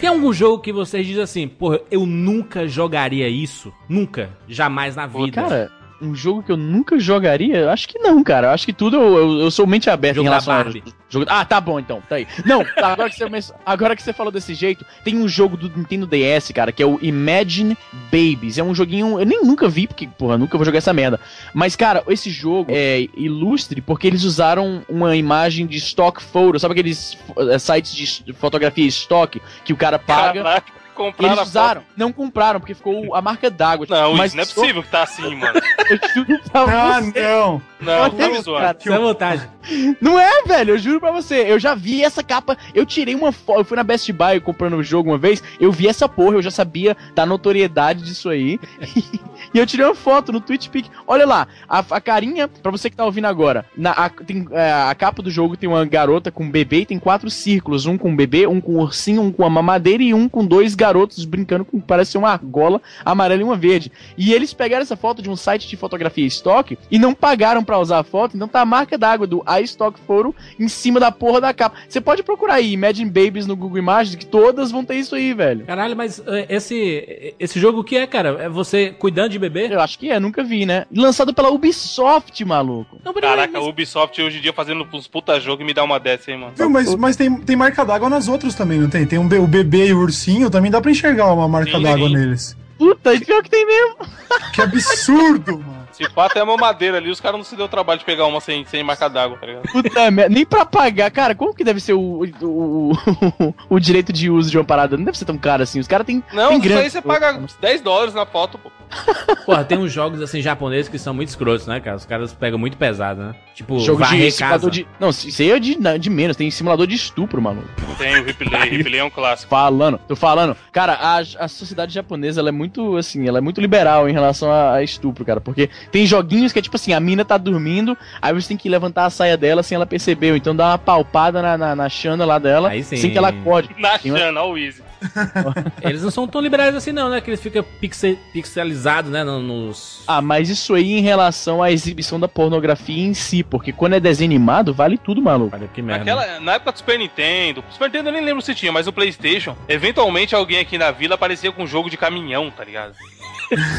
Tem algum jogo que vocês dizem assim, porra, eu nunca jogaria isso? Nunca. Jamais na Pô, vida. cara, um jogo que eu nunca jogaria? Acho que não, cara. Eu acho que tudo eu, eu, eu sou mente aberta Jogo em relação a jogo. Ah, tá bom então, tá aí. Não, agora que, você, agora que você falou desse jeito, tem um jogo do Nintendo DS, cara, que é o Imagine Babies. É um joguinho. Eu nem nunca vi, porque, porra, nunca vou jogar essa merda. Mas, cara, esse jogo é ilustre porque eles usaram uma imagem de stock photo. Sabe aqueles eh, sites de fotografia stock que o cara paga? Caraca, compraram Eles a usaram, não compraram, porque ficou a marca d'água. Não, mas isso não é possível que tá assim, mano. Eu juro pra Ah, você. não. Não, tá me zoando. Isso é vantagem. Não é, velho, eu juro pra você. Eu já vi essa capa. Eu tirei uma foto. Eu fui na Best Buy comprando o jogo uma vez. Eu vi essa porra, eu já sabia da notoriedade disso aí. e eu tirei uma foto no TwitchPic. Olha lá, a, a carinha, pra você que tá ouvindo agora. Na, a, tem, é, a capa do jogo tem uma garota com um bebê e tem quatro círculos: um com um bebê, um com um ursinho, um com uma mamadeira e um com dois garotos brincando com parece uma argola amarela e uma verde. E eles pegaram essa foto de um site de fotografia estoque e não pagaram pra usar a foto, então tá a marca d'água do iStock Photo em cima da porra da capa. Você pode procurar aí Imagine Babies no Google Imagens que todas vão ter isso aí, velho. Caralho, mas eh, esse, esse jogo o que é, cara? É você cuidando de bebê? Eu acho que é, nunca vi, né? Lançado pela Ubisoft, maluco. Não, Caraca, mas- a Ubisoft hoje em dia fazendo uns puta jogo e me dá uma dessa, hein, mano. Viu, mas, mas tem, tem marca d'água nas outras também, não tem? Tem um, o bebê e o ursinho, também dá pra enxergar uma marca d'água neles. Puta, e pior que tem mesmo. Que absurdo, mano. Se pá, até a mamadeira ali, os caras não se deu o trabalho de pegar uma sem, sem marca d'água, tá ligado? Puta merda. Nem pra pagar. Cara, como que deve ser o, o, o, o direito de uso de uma parada? Não deve ser tão caro assim. Os caras têm. Não, tem isso aí você paga 10 dólares na foto, pô. Porra, tem uns jogos assim japoneses que são muito escrotos, né, cara? Os caras pegam muito pesado, né? Tipo, Jogo de simulador de. Não, isso aí é de, de menos. Tem simulador de estupro, maluco. Tem o replay, replay é um clássico. Falando, tô falando. Cara, a, a sociedade japonesa, ela é muito, assim, ela é muito liberal em relação a, a estupro, cara. Porque tem joguinhos que é tipo assim, a mina tá dormindo, aí você tem que levantar a saia dela sem ela perceber. Então dá uma palpada na, na, na Xana lá dela, sem que ela acorde. Na Tem uma- Xana, ó o Easy. Eles não são tão liberais assim, não, né? Que eles ficam pixe- pixelizados, né? no- Nos. Ah, mas isso aí em relação à exibição da pornografia em si, porque quando é desenho animado, vale tudo, maluco. Olha que merda. Naquela, na época do Super Nintendo, Super Nintendo eu nem lembro se tinha, mas o Playstation, eventualmente alguém aqui na vila aparecia com um jogo de caminhão, tá ligado?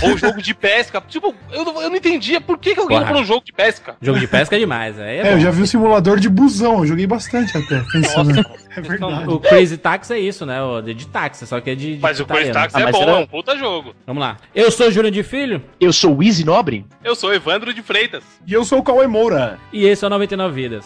Ou jogo de pesca. Tipo, eu não, eu não entendia por que, que alguém Porra. comprou um jogo de pesca. Jogo de pesca é demais. Aí é, É, eu já vi o simulador de busão, eu joguei bastante até, pensando. É verdade. O Crazy Taxi é isso, né? O de, de táxi, só que é de. de Mas o Crazy italiano. Taxi Ah, é bom, será- é um puta jogo. Vamos lá. Eu sou o Júlio de Filho Eu sou o Easy Nobre? Eu sou Evandro de Freitas. E eu sou o Cauê Moura. e esse é o 99 Vidas.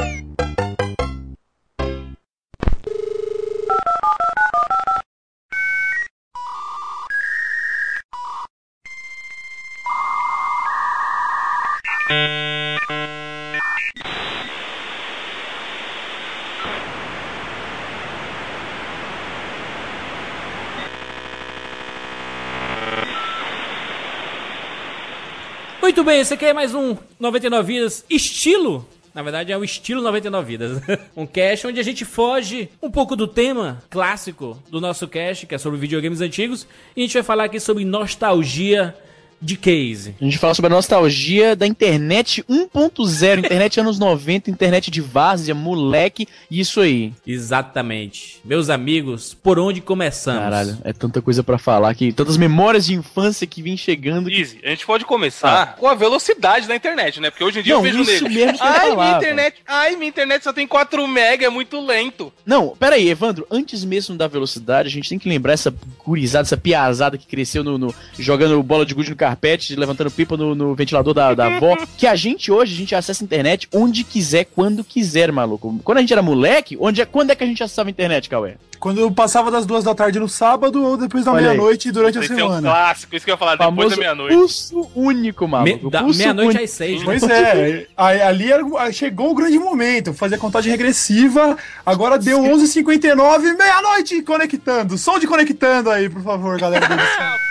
Muito bem, esse aqui é mais um 99 Vidas estilo. Na verdade, é o estilo 99 Vidas. um cast onde a gente foge um pouco do tema clássico do nosso cast, que é sobre videogames antigos. E a gente vai falar aqui sobre nostalgia de case. A gente fala sobre a nostalgia da internet 1.0, internet anos 90, internet de várzea, moleque, isso aí. Exatamente. Meus amigos, por onde começamos? Caralho, é tanta coisa pra falar aqui, tantas memórias de infância que vem chegando. Easy, a gente pode começar com a velocidade da internet, né? Porque hoje em dia Ah. Não, eu vejo isso mesmo que Ai, minha internet, ai, minha internet só tem 4 mega, é muito lento. Não, pera aí, Evandro, antes mesmo da velocidade, a gente tem que lembrar essa gurizada, essa piazada que cresceu no, no- jogando bola de gude no carrinho carpete, levantando pipa no, no ventilador da, da avó. Que a gente hoje, a gente acessa a internet onde quiser, quando quiser, maluco. Quando a gente era moleque, onde é, quando é que a gente acessava a internet, Cauê? Quando eu passava das duas da tarde no sábado ou depois da meia-noite durante a Esse é um semana. clássico, isso que eu ia falar, depois Famoso da meia-noite. pulso único, Me- maluco. da- Meia-noite às seis, né? Pois é, aí- ali era, chegou o grande momento, fazer contagem regressiva, agora deu 11h59, meia-noite conectando, som de conectando aí, por favor, galera do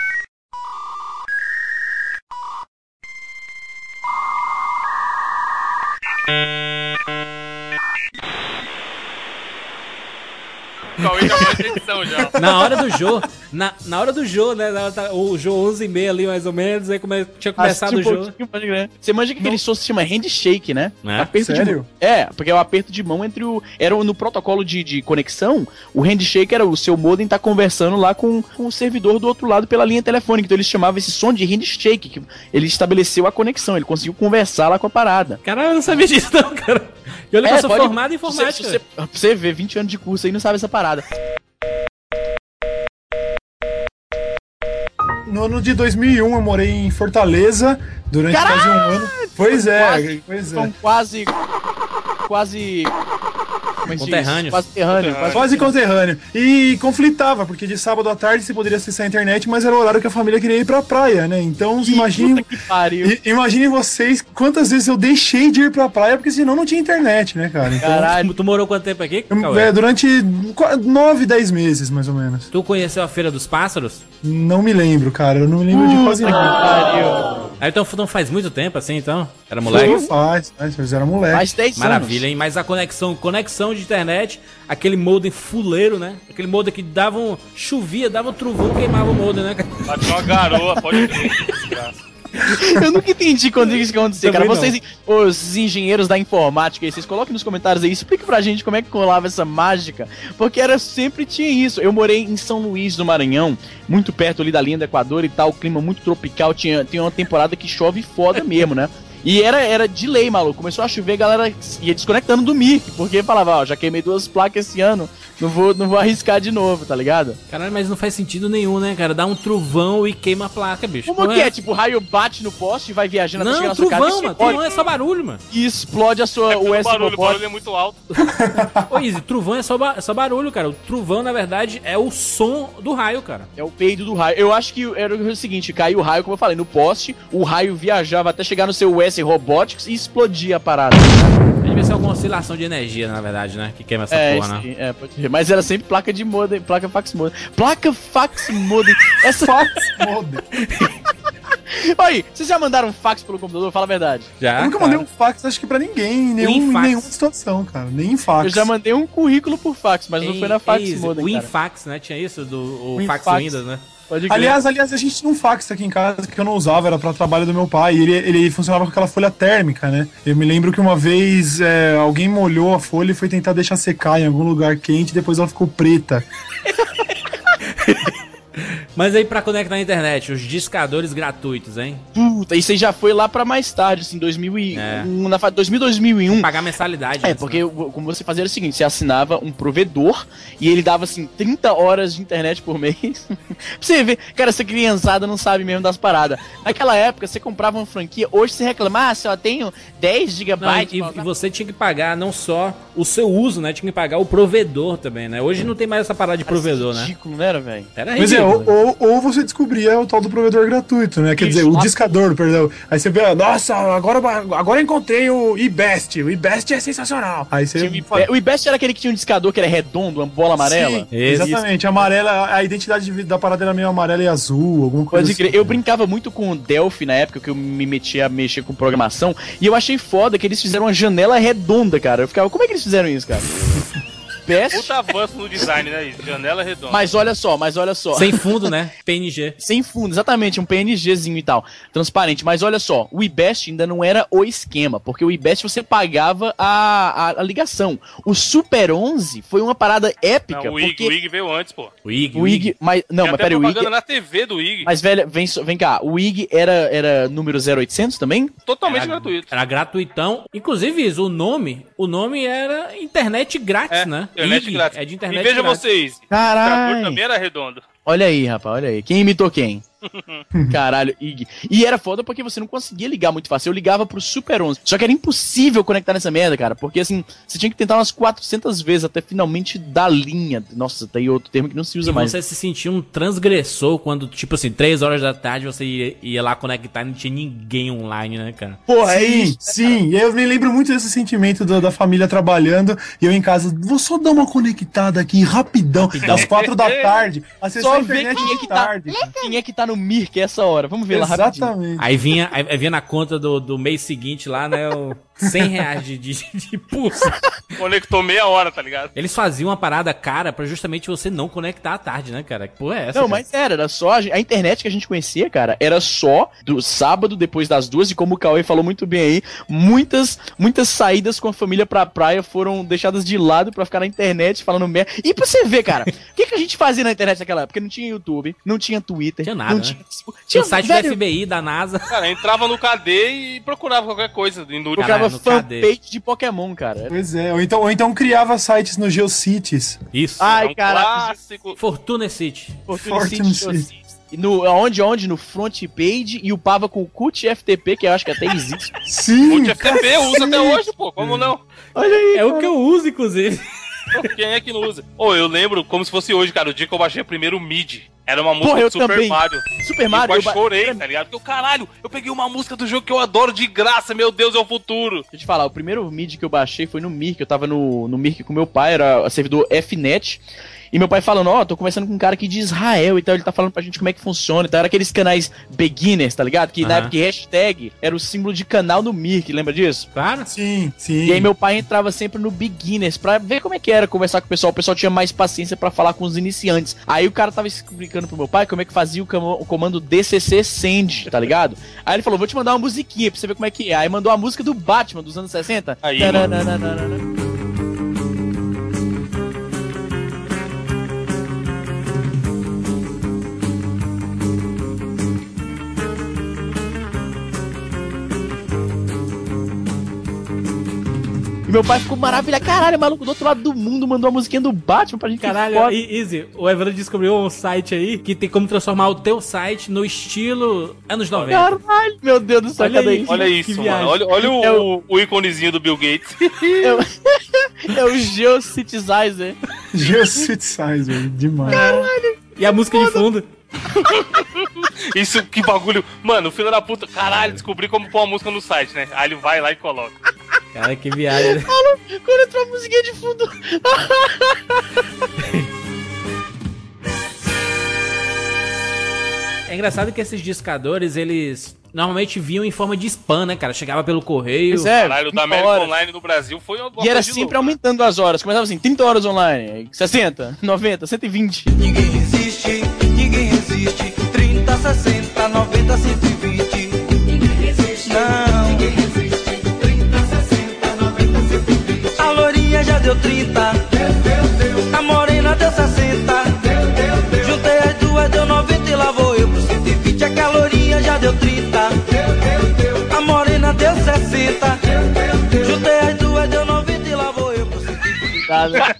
edição. Já. Na hora do jogo, na, na hora do jogo, né? da- O jogo 11 e meia ali, mais ou menos, aí come, tinha começado Assistiu o um jogo. Você manja que aquele som se chama handshake, né? É? Aperto de Sério? mão. É, porque é o aperto de mão entre o. Era no protocolo de, de conexão, o handshake era o seu modem tá conversando lá com, com o servidor do outro lado pela linha telefônica. Então eles chamavam esse som de handshake, que ele estabeleceu a conexão, ele conseguiu conversar lá com a parada. Caralho, eu não sabia disso, não, cara. E olha que eu sou pode- formado em Você, informática. você, você vê 20 anos de curso aí e não sabe essa parada. No ano de 2001 eu morei em Fortaleza durante Caralho! quase um ano. Pois é, Quase- pois São é. quase. Quase. Conterrâneos. Quase terrâneo. Quase conterrâneo. E conflitava, porque de sábado à tarde você poderia acessar a internet, mas era o horário que a família queria ir pra praia, né? Então, imagine, imagine vocês quantas vezes eu deixei de ir pra praia, porque senão não tinha internet, né, cara? Então, Caralho. Tu, morou quanto tempo aqui? eu- Cauê? é, durante qua- nove, dez meses, mais ou menos. Tu conheceu a Feira dos Pássaros? Não me lembro, cara. Eu não me lembro de quase nada. pariu. Aí então não faz muito tempo assim, então? Era moleque? Faz, faz, mas era moleque. Mais 10 Maravilha, anos. hein? Mas a conexão, conexão de internet, aquele modem fuleiro, né? Aquele modem que dava um. chovia, dava um trovão, queimava o modem, né? Bateu uma garoa, pode crer. desgraça. Eu nunca entendi quando isso aconteceu, cara. Também não. Vocês, os engenheiros da informática, aí, vocês coloquem nos comentários aí, explique pra gente como é que colava essa mágica, porque era sempre tinha isso. Eu morei em São Luís do Maranhão, muito perto ali da linha do Equador e tal, clima muito tropical, tinha, tinha uma temporada que chove foda mesmo, né? E era, era de lei, maluco. Começou a chover, a galera ia desconectando do MIC, porque falava, ó, já queimei duas placas esse ano, não vou, não vou arriscar de novo, tá ligado? Caralho, mas não faz sentido nenhum, né, cara? Dá um trovão e queima a placa, bicho. Como Não que é? Tipo, o raio bate no poste e vai viajando até chegar Não, na sua casa trovão, mano. explode, Trovão é só barulho, mano. e explode a sua É USB barulho, o barulho é muito alto. Ô, Izzy, trovão é só, ba- só barulho, cara. O trovão, na verdade, é o som do raio, cara. É o peido do raio. Eu acho que era o seguinte, caiu o raio, como eu falei, no poste, o raio viajava até chegar no seu US Robotics e explodia a parada. Devia ser alguma oscilação de energia, na verdade, né? Que queima essa é, porra, né? sim, é, pode ser. Mas era sempre placa de modem, placa fax modem. Placa fax modem. Essa... Modem. Aí, vocês já mandaram fax pelo computador? Fala a verdade. Já. Eu nunca mandei um fax, acho que pra ninguém, em nenhum, nenhuma situação, cara. Nem em fax. Eu já mandei um currículo por fax, mas não foi na fax modem, O cara. Infax, né? Tinha isso, do o fax Infax. Windows, né? Aliás, aliás, a gente tinha um fax aqui em casa que eu não usava, era pra trabalho do meu pai. E ele, ele funcionava com aquela folha térmica, né? Eu me lembro que uma vez é, alguém molhou a folha e foi tentar deixar secar em algum lugar quente, depois ela ficou preta. Mas aí, pra conectar na internet, os discadores gratuitos, hein? Puta, isso aí já foi lá pra mais tarde, assim, 2000 e... É. na fase 2000, 2001. Pagar mensalidade. É, antes, porque né? como você fazia era o seguinte, você assinava um provedor e ele dava assim 30 horas de internet por mês. pra você ver, cara, essa criançada não sabe mesmo das paradas. Naquela época, você comprava uma franquia, hoje você reclama, ah, só tenho 10 Não, gigabytes. e, e usar." você tinha que pagar não só o seu uso, né? Tinha que pagar o provedor também, né? Hoje não tem mais essa parada de provedor, né? Ridículo, não era, velho? Era Mas é, ridículo. Ou, ou, ou você descobria o tal do provedor gratuito, né? Quer Isso, dizer, o lá- discador, perdão. Aí você vê, nossa, agora, agora eu encontrei o iBest. O iBest é sensacional. Aí você. Tinha o iBest- era aquele que tinha um discador que era redondo, uma bola amarela? Sim, exatamente. Amarela, a identidade de- da parada era meio amarela e azul, alguma coisa Pode assim. crer. Eu brincava muito com o Delphi na época que eu me metia a mexer com programação. E eu achei foda que eles fizeram uma janela redonda, cara. Eu ficava, como é que eles fizeram isso, cara? Best. Puta avanço no design, né? Janela redonda. Mas olha só, mas olha só. Sem fundo, né? PNG. Sem fundo, exatamente, um PNGzinho e tal, transparente. Mas olha só, o IBEST ainda não era o esquema, porque o IBEST você pagava a, a, a ligação. O Super 11 foi uma parada épica, Não, o IG, porque o IG veio antes, pô. O IG. o IG, mas não, Tem mas até peraí, o IG, na TV do IG. mas velho, vem, vem cá, o IG era era número 0800 também? Totalmente Era, gratuito. era gratuitão. Inclusive, o nome, o nome era internet grátis, É, né? Internet IG, grátis. É de e internet veja grátis. vocês, o Caralho. também era redondo. Olha aí, rapaz, olha aí. Quem imitou quem? Caralho, Ig. E era foda porque você não conseguia ligar muito fácil. Eu ligava pro Super 11. Só que era impossível conectar nessa merda, cara. Porque assim, você tinha que tentar umas 400 vezes até finalmente dar linha. Nossa, tem outro termo que não se usa E mais. você se sentia um transgressor quando, tipo assim, 3 horas da tarde você ia, ia lá conectar e não tinha ninguém online, né, cara? Porra, é Sim, isso. sim. Eu me lembro muito desse sentimento da, da família trabalhando e eu em casa, vou só dar uma conectada aqui rapidão, às quatro da tarde. Acessar Só a ver internet quem é de tá. tarde. Quem é que tá no Mirk essa hora? Vamos ver lá rapidinho. Exatamente. Aí vinha, aí aí vinha na conta do, do mês seguinte lá, né, o 100 reais de, de, de pulso. Conectou meia hora, tá ligado? Eles faziam uma parada cara pra justamente você não conectar à tarde, né, cara? Que porra é essa? Não, cara? mas era, era só. A, a internet que a gente conhecia, cara, era só do sábado depois das duas, e como o Cauê falou muito bem aí, muitas, muitas saídas com a família pra praia foram deixadas de lado pra ficar na internet falando merda. E pra você ver, cara, o que, que a gente fazia na internet naquela época? Não tinha YouTube, não tinha Twitter, Tinha nada, não né? tinha. Facebook, Tinha o site velho, do FBI, da NASA. Cara, entrava no KD e procurava qualquer coisa inútil. Procurava KD. fanpage de Pokémon, cara. Pois é, ou então, ou então criava sites no GeoCities. Isso. Ai, É um cara. clássico. Fortuna City. Fortune Fortune City. E No, onde, onde? No front page e upava com o CUT FTP, que eu acho que até existe. Sim! O FTP usa até hoje, pô. Como não? Olha aí. É o que eu uso, inclusive. Quem é que não usa? Ô, eu lembro como se fosse hoje, cara, o dia que eu baixei o primeiro MIDI. Era uma música Porra, eu do Super também. Mario. Super E Mario. eu eu quase ba- chorei, tá ligado? Porque, caralho, eu peguei uma música do jogo que eu adoro de graça, meu Deus, é o futuro. Deixa eu te falar, o primeiro MIDI que eu baixei foi no Mirk. Eu tava no, no Mirk com meu pai, era servidor Fnet. E meu pai falando, ó, tô conversando com um cara aqui de Israel e tal, ele tá falando pra gente como é que funciona e tal. Era aqueles canais beginners, tá ligado? Que na época hashtag era o símbolo de canal no Mirk, lembra disso? Claro. Sim, sim. E aí meu pai entrava sempre no beginners pra ver como é que era conversar com o pessoal. O pessoal tinha mais paciência pra falar com os iniciantes. Aí o cara tava explicando pro meu pai como é que fazia o, camo- o comando DCC send, tá ligado? Aí ele falou, vou te mandar uma musiquinha pra você ver como é que é. Aí mandou a música do Batman dos anos 60. Aí, E meu pai ficou maravilhado. Caralho, maluco do outro lado do mundo mandou a musiquinha do Batman pra gente. Caralho, foda. e- Easy, o Evandro descobriu um site aí que tem como transformar o teu site no estilo anos 90. Caralho, meu Deus do céu, Olha cadê isso? Olha isso, mano. Olha, olha o, É o, o íconezinho do Bill Gates. É o Geocitizer. GeoCitizer, demais. E a música de fundo. Isso, que bagulho. Mano, o filho da puta. Caralho, descobri como pôr uma música no site, né? Aí ele vai lá e coloca. Cara, que viagem. né? Quando entrou a musiquinha de fundo. É engraçado que esses discadores, eles normalmente vinham em forma de spam, né, cara? Chegava pelo correio. Pois é, Caralho, o da 30 América horas. Online no Brasil foi uma E era sempre louco, né? aumentando as horas. Começava assim, 30 horas online, 60, 90, 120. Ninguém resiste, resiste. 30, 60, 90, 120. Ninguém resiste. Não. Ninguém resiste. 30, 60, 90, 120. A lourinha já deu 30. A morena deu 60. Juntei as duas, deu 90 e lá vou eu pro 120. A calorinha já deu 30. A morena deu 60. Juntei as duas, deu 90 e lá vou eu pro 120.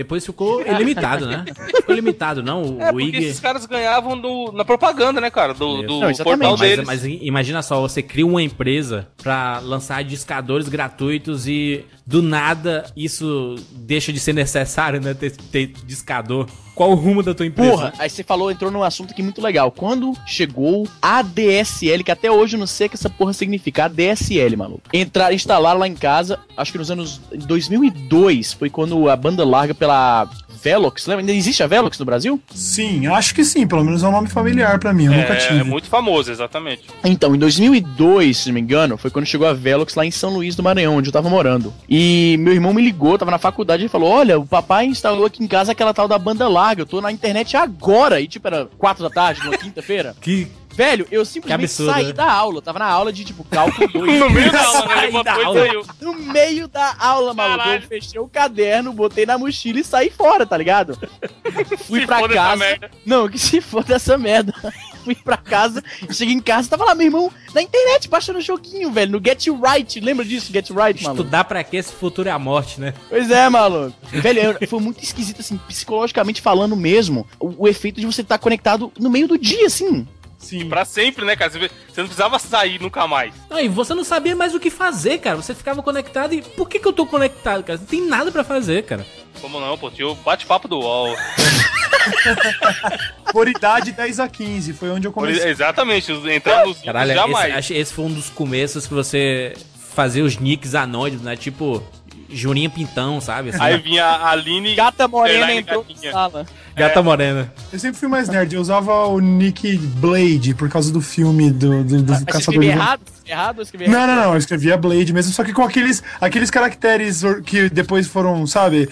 Depois ficou ilimitado, né? Ficou limitado, não? O, É, o porque IG. esses caras ganhavam no- na propaganda, né, cara? Do, do Não, portal Mas, deles. mas imagina só, você cria uma empresa pra lançar discadores gratuitos e do nada isso deixa de ser necessário, né? Ter, ter discador. Qual o rumo da tua empresa? Porra, aí você falou, entrou num assunto aqui muito legal. Quando chegou a DSL, que até hoje eu não sei o que essa porra significa, ADSL, maluco. Entrar, instalar lá em casa, acho que nos anos 2002 foi quando a banda larga pela Velox, lembra? Ainda existe a Velox no Brasil? Sim, acho que sim, pelo menos é um nome familiar pra mim, eu nunca É, tive. é muito famoso, exatamente. Então, em 2002, se não me engano, foi quando chegou a Velox lá em São Luís do Maranhão, onde eu tava morando. E meu irmão me ligou, tava na faculdade e falou: Olha, o papai instalou aqui em casa aquela tal da banda larga, eu tô na internet agora. E tipo, era 4 da tarde, numa quinta-feira. Que Velho, eu simplesmente absurdo, saí né? da aula, eu tava na aula de tipo cálculo 2. No meio da aula, né? Levantou da aula. saiu. No meio da aula, maluco. Eu fechei o caderno, botei na mochila e saí fora, tá ligado? Fui Se pra foda essa casa. merda. Não, que se for dessa merda. fui pra casa, cheguei em casa, tava lá, meu irmão, na internet, baixando o joguinho, velho, no Get You Right. Lembra disso, Get You Right, maluco? Estudar pra quê? Esse futuro é a morte, né? Pois é, maluco. Velho, eu- foi muito esquisito, assim, psicologicamente falando mesmo, o, o efeito de você estar conectado no meio do dia, assim. Sim. Pra sempre, né, cara? Você não precisava sair nunca mais. Não, e você não sabia mais o que fazer, cara. Você ficava conectado e por que, que eu tô conectado, cara? Não tem nada pra fazer, cara. Como não, pô? Tinha o bate-papo do UOL. Por idade 10 a 15, foi onde eu comecei. Exatamente, entrar nos Caralho, jamais. esse, esse foi um dos começos que você fazia os nicks anônimos, né? Tipo, Juninha Pintão, sabe? Assim, Aí vinha a Aline. Gata morena entrou na sala. Gata Morena. Eu sempre fui mais nerd, eu usava o nick Blade por causa do filme do, do, do você Caçador de errado? Errado ou escreveu Não, errado? não, não, eu escrevia Blade mesmo, só que com aqueles, aqueles caracteres que depois foram, sabe,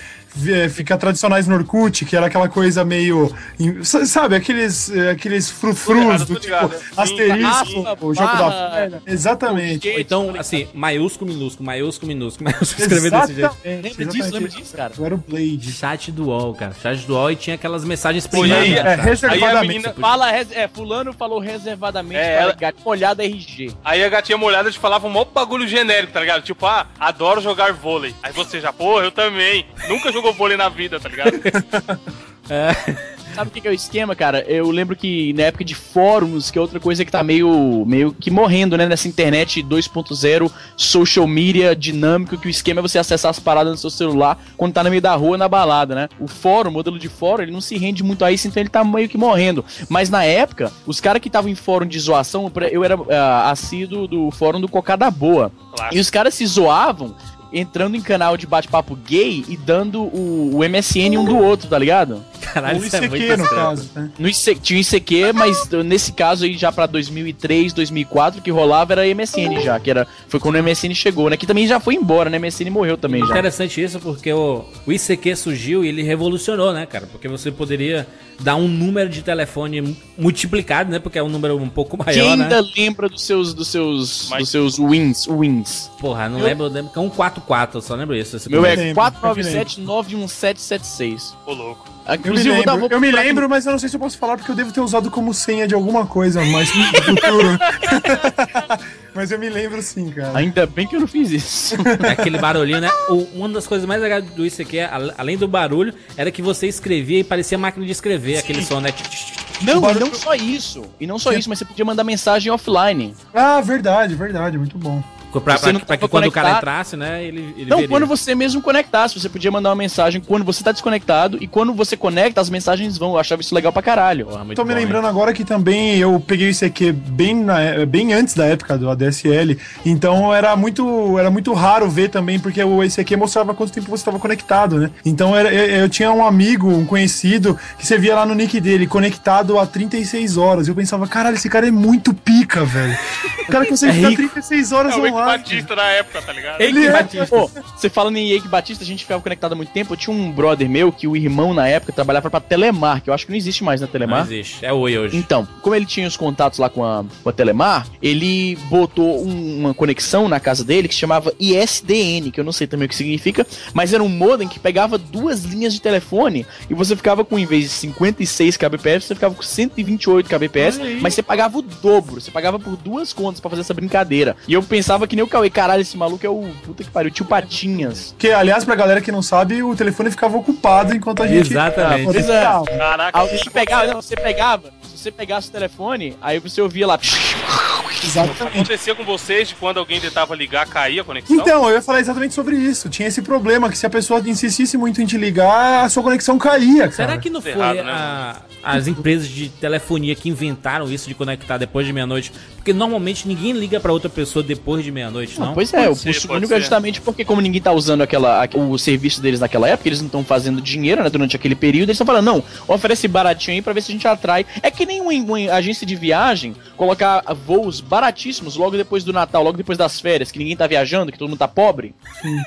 eh, ficar tradicionais no Orkut, que era aquela coisa meio. Sabe, aqueles, eh, aqueles frufrus do tipo ligado. Asterisco, o jogo barra, da velha. Exatamente. Ou então, assim, maiúsculo, minúsculo, maiúsculo, minúsculo, maiúsculo, escrever desse jeito. Lembra disso? Lembra disso, cara? Eu era o Blade. Chat do UOL, cara. Chat do UOL e tinha aquelas mensagens privadas. Aí, É, cara? reservadamente. menina- Fala, é, fulano falou reservadamente É, ela- gato molhada RG. Aí a gatinha molhada te falava um maior bagulho genérico, tá ligado? Tipo, ah, adoro jogar vôlei. Aí você já, porra, eu também. Nunca jogou vôlei na vida, tá ligado? Sabe o que, que é o esquema, cara? Eu lembro que na época de fóruns, que é outra coisa que tá meio, meio que morrendo, né? Nessa internet 2.0, social media dinâmico, que o esquema é você acessar as paradas no seu celular quando tá no meio da rua, na balada, né? O fórum, o modelo de fórum, ele não se rende muito a isso, então ele tá meio que morrendo. Mas na época, os caras que estavam em fórum de zoação, eu era ah, assíduo do fórum do Cocada Boa. Claro. E os caras se zoavam entrando em canal de bate-papo gay e dando o, o MSN um do outro, tá ligado? Caralho, Ou isso é muito ICQ, no estranho. caso. né? No IC, tinha o ICQ, mas nesse caso aí já pra 2003, 2004, que rolava era MSN já, que era foi quando o MSN chegou, né? Que também já foi embora, né? MSN morreu também já. Interessante isso porque o, o ICQ surgiu e ele revolucionou, né, cara? Porque você poderia dar um número de telefone mu- multiplicado, né? Porque é um número um pouco maior, Quem né? ainda lembra dos seus dos seus Mas- dos seus wins, wins? Porra, não lembro, eu lembro que é um 44, eu só lembro isso. Meu é lembro, 497 91776. Ô, louco. Eu me, Inclusive, vou dar- lembro, eu me lembro, mas eu não sei se eu posso falar porque eu devo ter usado como senha de alguma coisa, mas no futuro. mas eu me lembro sim, cara. Ainda bem que eu não fiz isso. É aquele barulhinho, né? O- uma das coisas mais legais do ICQ, al- além do barulho, era que você escrevia e parecia máquina de escrever, aquele som, né? não, barulho- e não só isso. E não só isso, mas você podia mandar mensagem offline. Ah, verdade, verdade, muito bom. Pra, pra- pra que quando o cara entrasse, né? Ele, ele Não, veria. quando você mesmo conectasse, você podia mandar uma mensagem quando você tá desconectado e quando você conecta, as mensagens vão. Eu achava isso legal pra caralho. Porra, Tô me bom, lembrando hein? agora que também eu peguei o ICQ bem, na- bem antes da época do ADSL, então era muito, era muito raro ver também, porque o ICQ mostrava quanto tempo você estava conectado, né? Então era, eu, eu tinha um amigo, um conhecido, que você via lá no nick dele, conectado há 36 horas. Eu pensava, caralho, esse cara é muito pica, velho. O cara consegue ficar 36 horas É o Eike online. Batista na época, tá ligado? Eike Ele é- Batista. Pô, você falando em Eike Batista, a gente ficava conectado há muito tempo. Eu tinha um brother meu que o irmão na época trabalhava pra Telemar, que eu acho que não existe mais na Não Telemar. existe. É oi hoje. Então, como ele tinha os contatos lá com a, com a Telemar, ele botou um- uma conexão na casa dele que se chamava ISDN, que eu não sei também o que significa, mas era um modem que pegava duas linhas de telefone e você ficava com, em vez de 56 kbps, você ficava com 128 kbps, mas você pagava o dobro, você pagava por duas contas pra fazer essa brincadeira. E eu pensava que nem o Cauê, caralho, esse maluco é o puta que pariu, tio Patinhas. Que, aliás, pra galera que não sabe, o telefone ficava ocupado enquanto a gente. Exatamente. Ah, Pois é. Caraca. Alguém pegava, não, você pegava, se você pegasse o telefone, aí você ouvia lá. Exatamente. Acontecia com vocês de quando alguém tentava ligar, caía a conexão? Então, eu ia falar exatamente sobre isso. Tinha esse problema que se a pessoa insistisse muito em te ligar, a sua conexão caía, cara. Será que não foi Errado, né, a- as empresas de telefonia que inventaram isso de conectar depois de meia-noite? Porque normalmente ninguém liga pra outra pessoa depois de meia-noite, não? Pois é, o Pode ser, custo pode único é ser. justamente porque, como ninguém tá usando aquela, a- o serviço deles naquela época, eles não estão fazendo dinheiro, né, durante aquele período, eles estão falando, não, oferece baratinho aí pra ver se a gente atrai. É que nem uma, uma agência de viagem colocar voos baratíssimos logo depois do Natal, logo depois das férias, que ninguém tá viajando, que todo mundo tá pobre.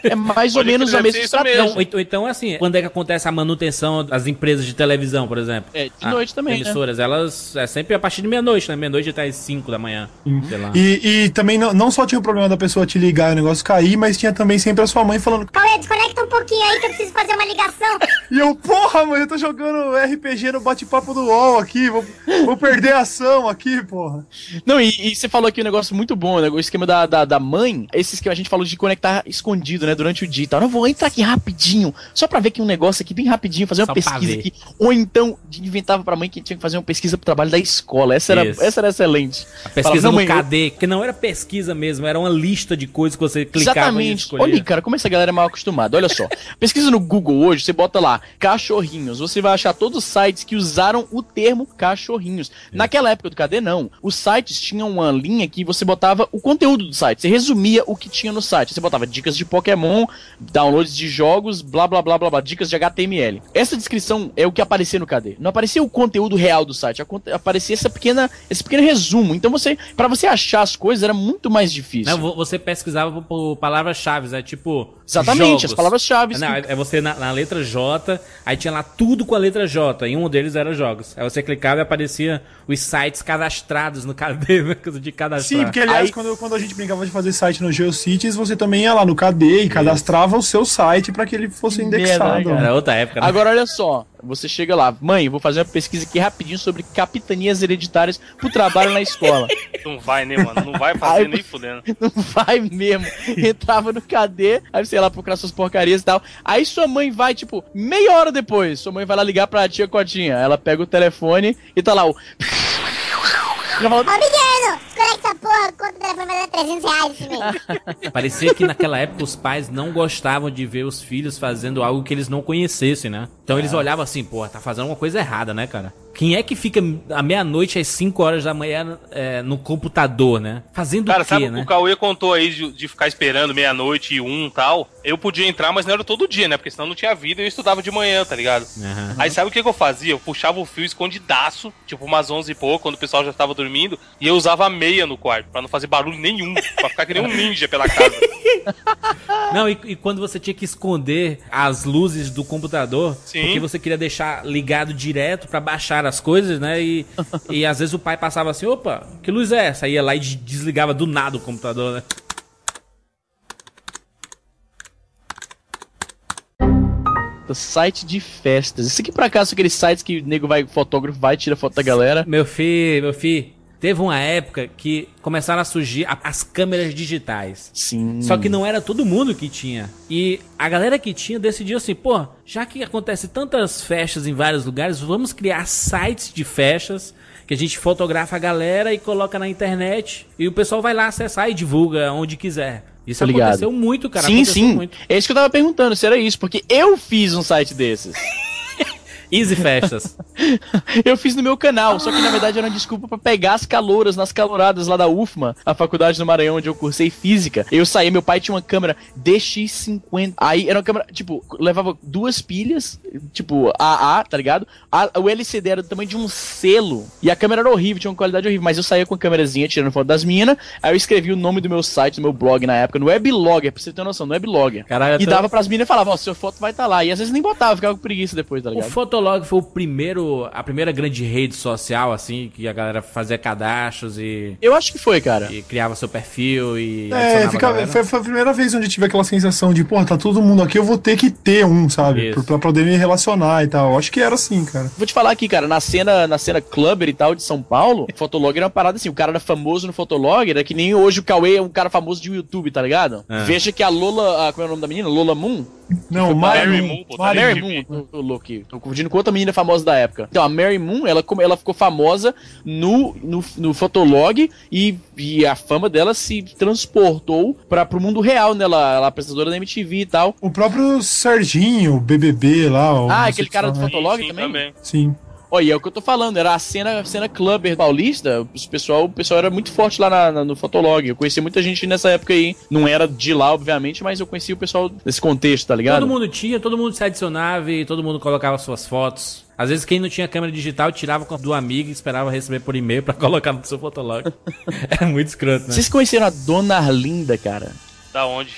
É mais ou menos a mesma ser estratégia. Então- então, assim, quando é que acontece a manutenção das empresas de televisão, por exemplo? É, de Ah, noite também, né? Emissoras, elas é sempre a partir de meia-noite, né? Meia-noite até as 5 da manhã. Sei lá. E, e também não, não só tinha o problema da pessoa te ligar e o negócio cair, mas tinha também sempre a sua mãe falando: Cauê, desconecta um pouquinho aí que eu preciso fazer uma ligação. E eu, porra, mano, eu tô jogando RPG no bate-papo do UOL aqui, vou, vou perder a ação aqui, porra. Não, e, e você falou aqui um negócio muito bom, né? O esquema da, da, da mãe, esse esquema a gente falou de conectar escondido, né? Durante o dia e tal. Eu vou entrar aqui rapidinho, só pra ver aqui um negócio aqui bem rapidinho, fazer uma Só pesquisa aqui. Ou então inventava pra mãe que tinha que fazer uma pesquisa pro trabalho da escola. Essa era, Isso. essa era excelente. A pesquisa Falava, no "Não, mãe, eu- KD, que não era pesquisa mesmo, era uma lista de coisas que você clicava e Exatamente. escolhia. Olha, cara, como essa galera é mal acostumada. Olha só. Pesquisa no Google hoje, você bota lá cachorrinhos. Você vai achar todos os sites que usaram o termo cachorrinhos. Naquela época do KD, não. Os sites tinham uma linha que você botava o conteúdo do site. Você resumia o que tinha no site. Você botava dicas de Pokémon, downloads de jogos, blá blá blá blá blá, dicas de HTML. Essa descrição é o que aparecia no KD. Não aparecia o conteúdo real do site, aparecia essa pequena, esse pequeno resumo. Então você, para você achar as coisas era muito mais difícil. Não, você pesquisava por, palavras-chave, é tipo. Exatamente, jogos. as palavras-chave. Não, é é você na, na letra J, aí tinha lá tudo com a letra J, e um deles era jogos. Aí você clicava e aparecia os sites cadastrados no KD, né? coisa de cadastrar. Sim, porque aliás, Aí- quando, quando a gente brincava de fazer site no GeoCities, você também ia lá no KD e cadastrava o seu site pra que ele fosse Que merda, indexado. né? Era outra época, né? Agora olha só, você chega lá, mãe, vou fazer uma pesquisa aqui rapidinho sobre capitanias hereditárias pro trabalho na escola. Não vai, né, mano? Não vai fazer Ai, nem fudendo. Não vai mesmo. Entrava no KD, aí você lá procurar suas porcarias e tal. Aí sua mãe vai, tipo, meia hora depois, sua mãe vai lá ligar pra tia Cotinha. Ela pega o telefone e tá lá o. Já fala, Ô, Miguel, conecta essa porra, quanto o telefone vai dar 300 reais esse mês? Parecia que naquela época os pais não gostavam de ver os filhos fazendo algo que eles não conhecessem, né? Então eles olhavam assim, pô, tá fazendo uma coisa errada, né, cara? Quem é que fica à meia-noite às 5 horas da manhã é, no computador, né? Fazendo Cara, o quê, sabe né? o Cauê contou aí de, de ficar esperando meia-noite e um e tal? Eu podia entrar, mas não era todo dia, né? Porque senão não tinha vida e eu estudava de manhã, tá ligado? Aham. Aí sabe o que, que eu fazia? Eu puxava o fio escondidaço, tipo umas 11 e pouco, quando o pessoal já tava dormindo, e eu usava a meia no quarto, pra não fazer barulho nenhum, pra ficar que nem um ninja pela casa. Não, e, e quando você tinha que esconder as luzes do computador, Sim. porque você queria deixar ligado direto pra baixar as coisas, né? E, e às vezes o pai passava assim, opa, que luz é essa? Aí ia lá e de- desligava do nada o computador, né? site de festas. Isso aqui por acaso são aqueles sites que o nego vai, fotógrafo vai, tira foto da galera. Meu filho, meu filho, teve uma época que começaram a surgir as câmeras digitais. Sim. Só que não era todo mundo que tinha. E a galera que tinha decidiu assim, pô, já que acontece tantas festas em vários lugares, vamos criar sites de festas que a gente fotografa a galera e coloca na internet e o pessoal vai lá acessar e divulga onde quiser. Isso aconteceu muito, cara. sim, aconteceu sim. muito. É isso que eu tava perguntando, se era isso, porque eu fiz um site desses. Easy Festas. Eu fiz no meu canal, só que na verdade era uma desculpa pra pegar as calouras nas caloradas lá da UFMA, a faculdade do Maranhão onde eu cursei física. Eu saí, meu pai tinha uma câmera DX50. Aí era uma câmera, tipo, levava duas pilhas, tipo, AA, tá ligado? A- o LCD era do tamanho de um selo. E a câmera era horrível, tinha uma qualidade horrível, mas eu saía com a câmerazinha tirando foto das minas. Aí eu escrevi o nome do meu site, do meu blog na época, no Weblogger, pra você ter noção, no Weblogger. Caralho, E até- dava pras minas e falava, ó, sua foto vai estar lá. E às vezes nem botava, ficava com preguiça depois, tá O ligado? Fotolog foi o primeiro, a primeira grande rede social, assim, que a galera fazia cadastros e, Eu acho que foi, cara. e criava seu perfil e É, fica, foi, foi a primeira vez onde eu tive aquela sensação de, pô, tá todo mundo aqui, eu vou ter que ter um, sabe? Isso. Pra, pra poder me relacionar e tal. Eu Acho que era assim, cara. Vou te falar aqui, cara, na cena, na cena clubber e tal de São Paulo, Fotolog era uma parada assim, o cara era famoso no Fotolog, era que nem hoje o Cauê é um cara famoso de YouTube, tá ligado? É. Veja que a Lola, a, como é o nome da menina? Lola Moon? Não, Mary Mary Moon, Moon. tá Mary MTV. Moon, tô, tô louco aqui, tô confundindo com outra menina famosa da época. Então, a Mary Moon, ela, ela ficou famosa no, no, no Fotolog e, e a fama dela se transportou pra, pro mundo real, né? Ela, ela é apresentadora da MTV e tal. O próprio Serginho, BBB lá. o Ah, aquele cara do né? Fotolog Sim, também? Sim. Olha, é o que eu tô falando, era a cena, a cena clubber paulista, os pessoal, o pessoal era muito forte lá na- na- no Fotolog. Eu conheci muita gente nessa época aí. Não era de lá, obviamente, mas eu conheci o pessoal desse contexto, tá ligado? Todo mundo tinha, todo mundo se adicionava e todo mundo colocava suas fotos. Às vezes quem não tinha câmera digital tirava com- do amigo e esperava receber por e-mail pra colocar no seu fotolog. Era muito escroto, né? Vocês conheceram a Dona Arlinda, cara? Da onde?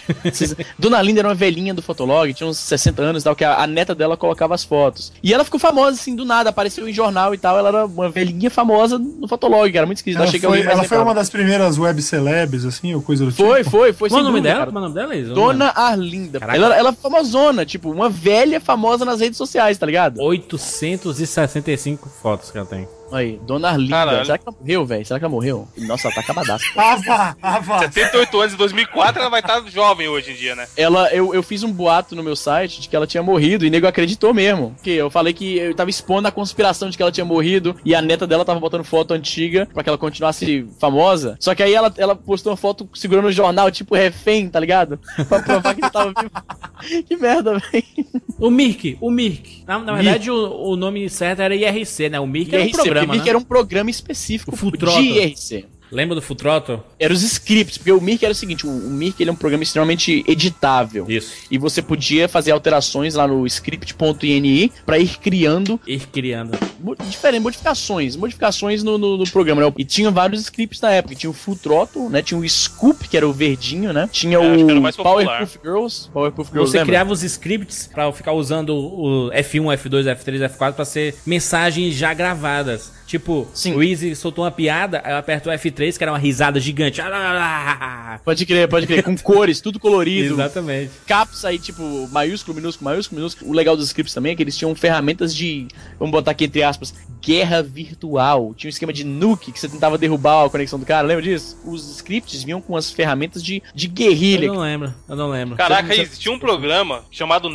Dona Linda era uma velhinha do Fotolog, tinha uns 60 anos e tal, que a, a neta dela colocava as fotos. E ela ficou famosa, assim, do nada, apareceu em jornal e tal. Ela era uma velhinha famosa no Fotolog, cara, muito esquisito. Ela, Achei que foi, mais ela foi uma das primeiras web celebs, assim, ou coisa do Foi, tipo? foi, foi. Qual o nome dela? cara. Qual o nome dela, Isa? Dona Arlinda. Caraca. Ela, ela é famosona, tipo, uma velha famosa nas redes sociais, tá ligado? 865 fotos que ela tem. Aí, Dona Arlinda. Caralho. Será que ela morreu, velho? Será que ela morreu? Nossa, ela tá acabadaça. Vá, ah, vá. 78 anos, em 2004, ela vai estar jovem hoje em dia, né? Ela, eu, eu fiz um boato no meu site de que ela tinha morrido e nego acreditou mesmo. Porque eu falei que eu tava expondo a conspiração de que ela tinha morrido e a neta dela tava botando foto antiga pra que ela continuasse famosa. Só que aí ela, ela postou uma foto segurando o jornal, tipo refém, tá ligado? Pra provar que ela tava viva. que merda, velho. O Mirk, o Mirk. Na, na verdade, o, o nome certo era IRC, né? O Mirk era um IRC, porque programa, Mirk né? era um programa específico O Full de. IRC. Lembra do Futroto? Era os scripts, porque o Mirk era o seguinte, o, o Mirk ele é um programa extremamente editável. Isso. E você podia fazer alterações lá no script.ini pra ir criando Ir criando. diferentes modificações, modificações no, no, no programa, né? E tinha vários scripts na época. Tinha o Full Throttle, né? Tinha o Scoop, que era o verdinho, né? Tinha É, acho que era o. Powerpuff Girls. Powerpuff Girls, Você lembra? criava os scripts pra ficar usando o F1, F2, F3, F4 pra ser mensagens já gravadas. Tipo, Sim. o Easy soltou uma piada, aí eu aperto o F3, que era uma risada gigante. Pode crer, pode crer. Com cores, tudo colorido. Exatamente. caps aí, tipo, maiúsculo, minúsculo, maiúsculo, minúsculo. O legal dos scripts também é que eles tinham ferramentas de, vamos botar aqui entre aspas, guerra virtual. Tinha um esquema de nuke que você tentava derrubar a conexão do cara, lembra disso? Os scripts vinham com as ferramentas de, de guerrilha. Eu não lembro, eu não lembro. Caraca, existia um programa chamado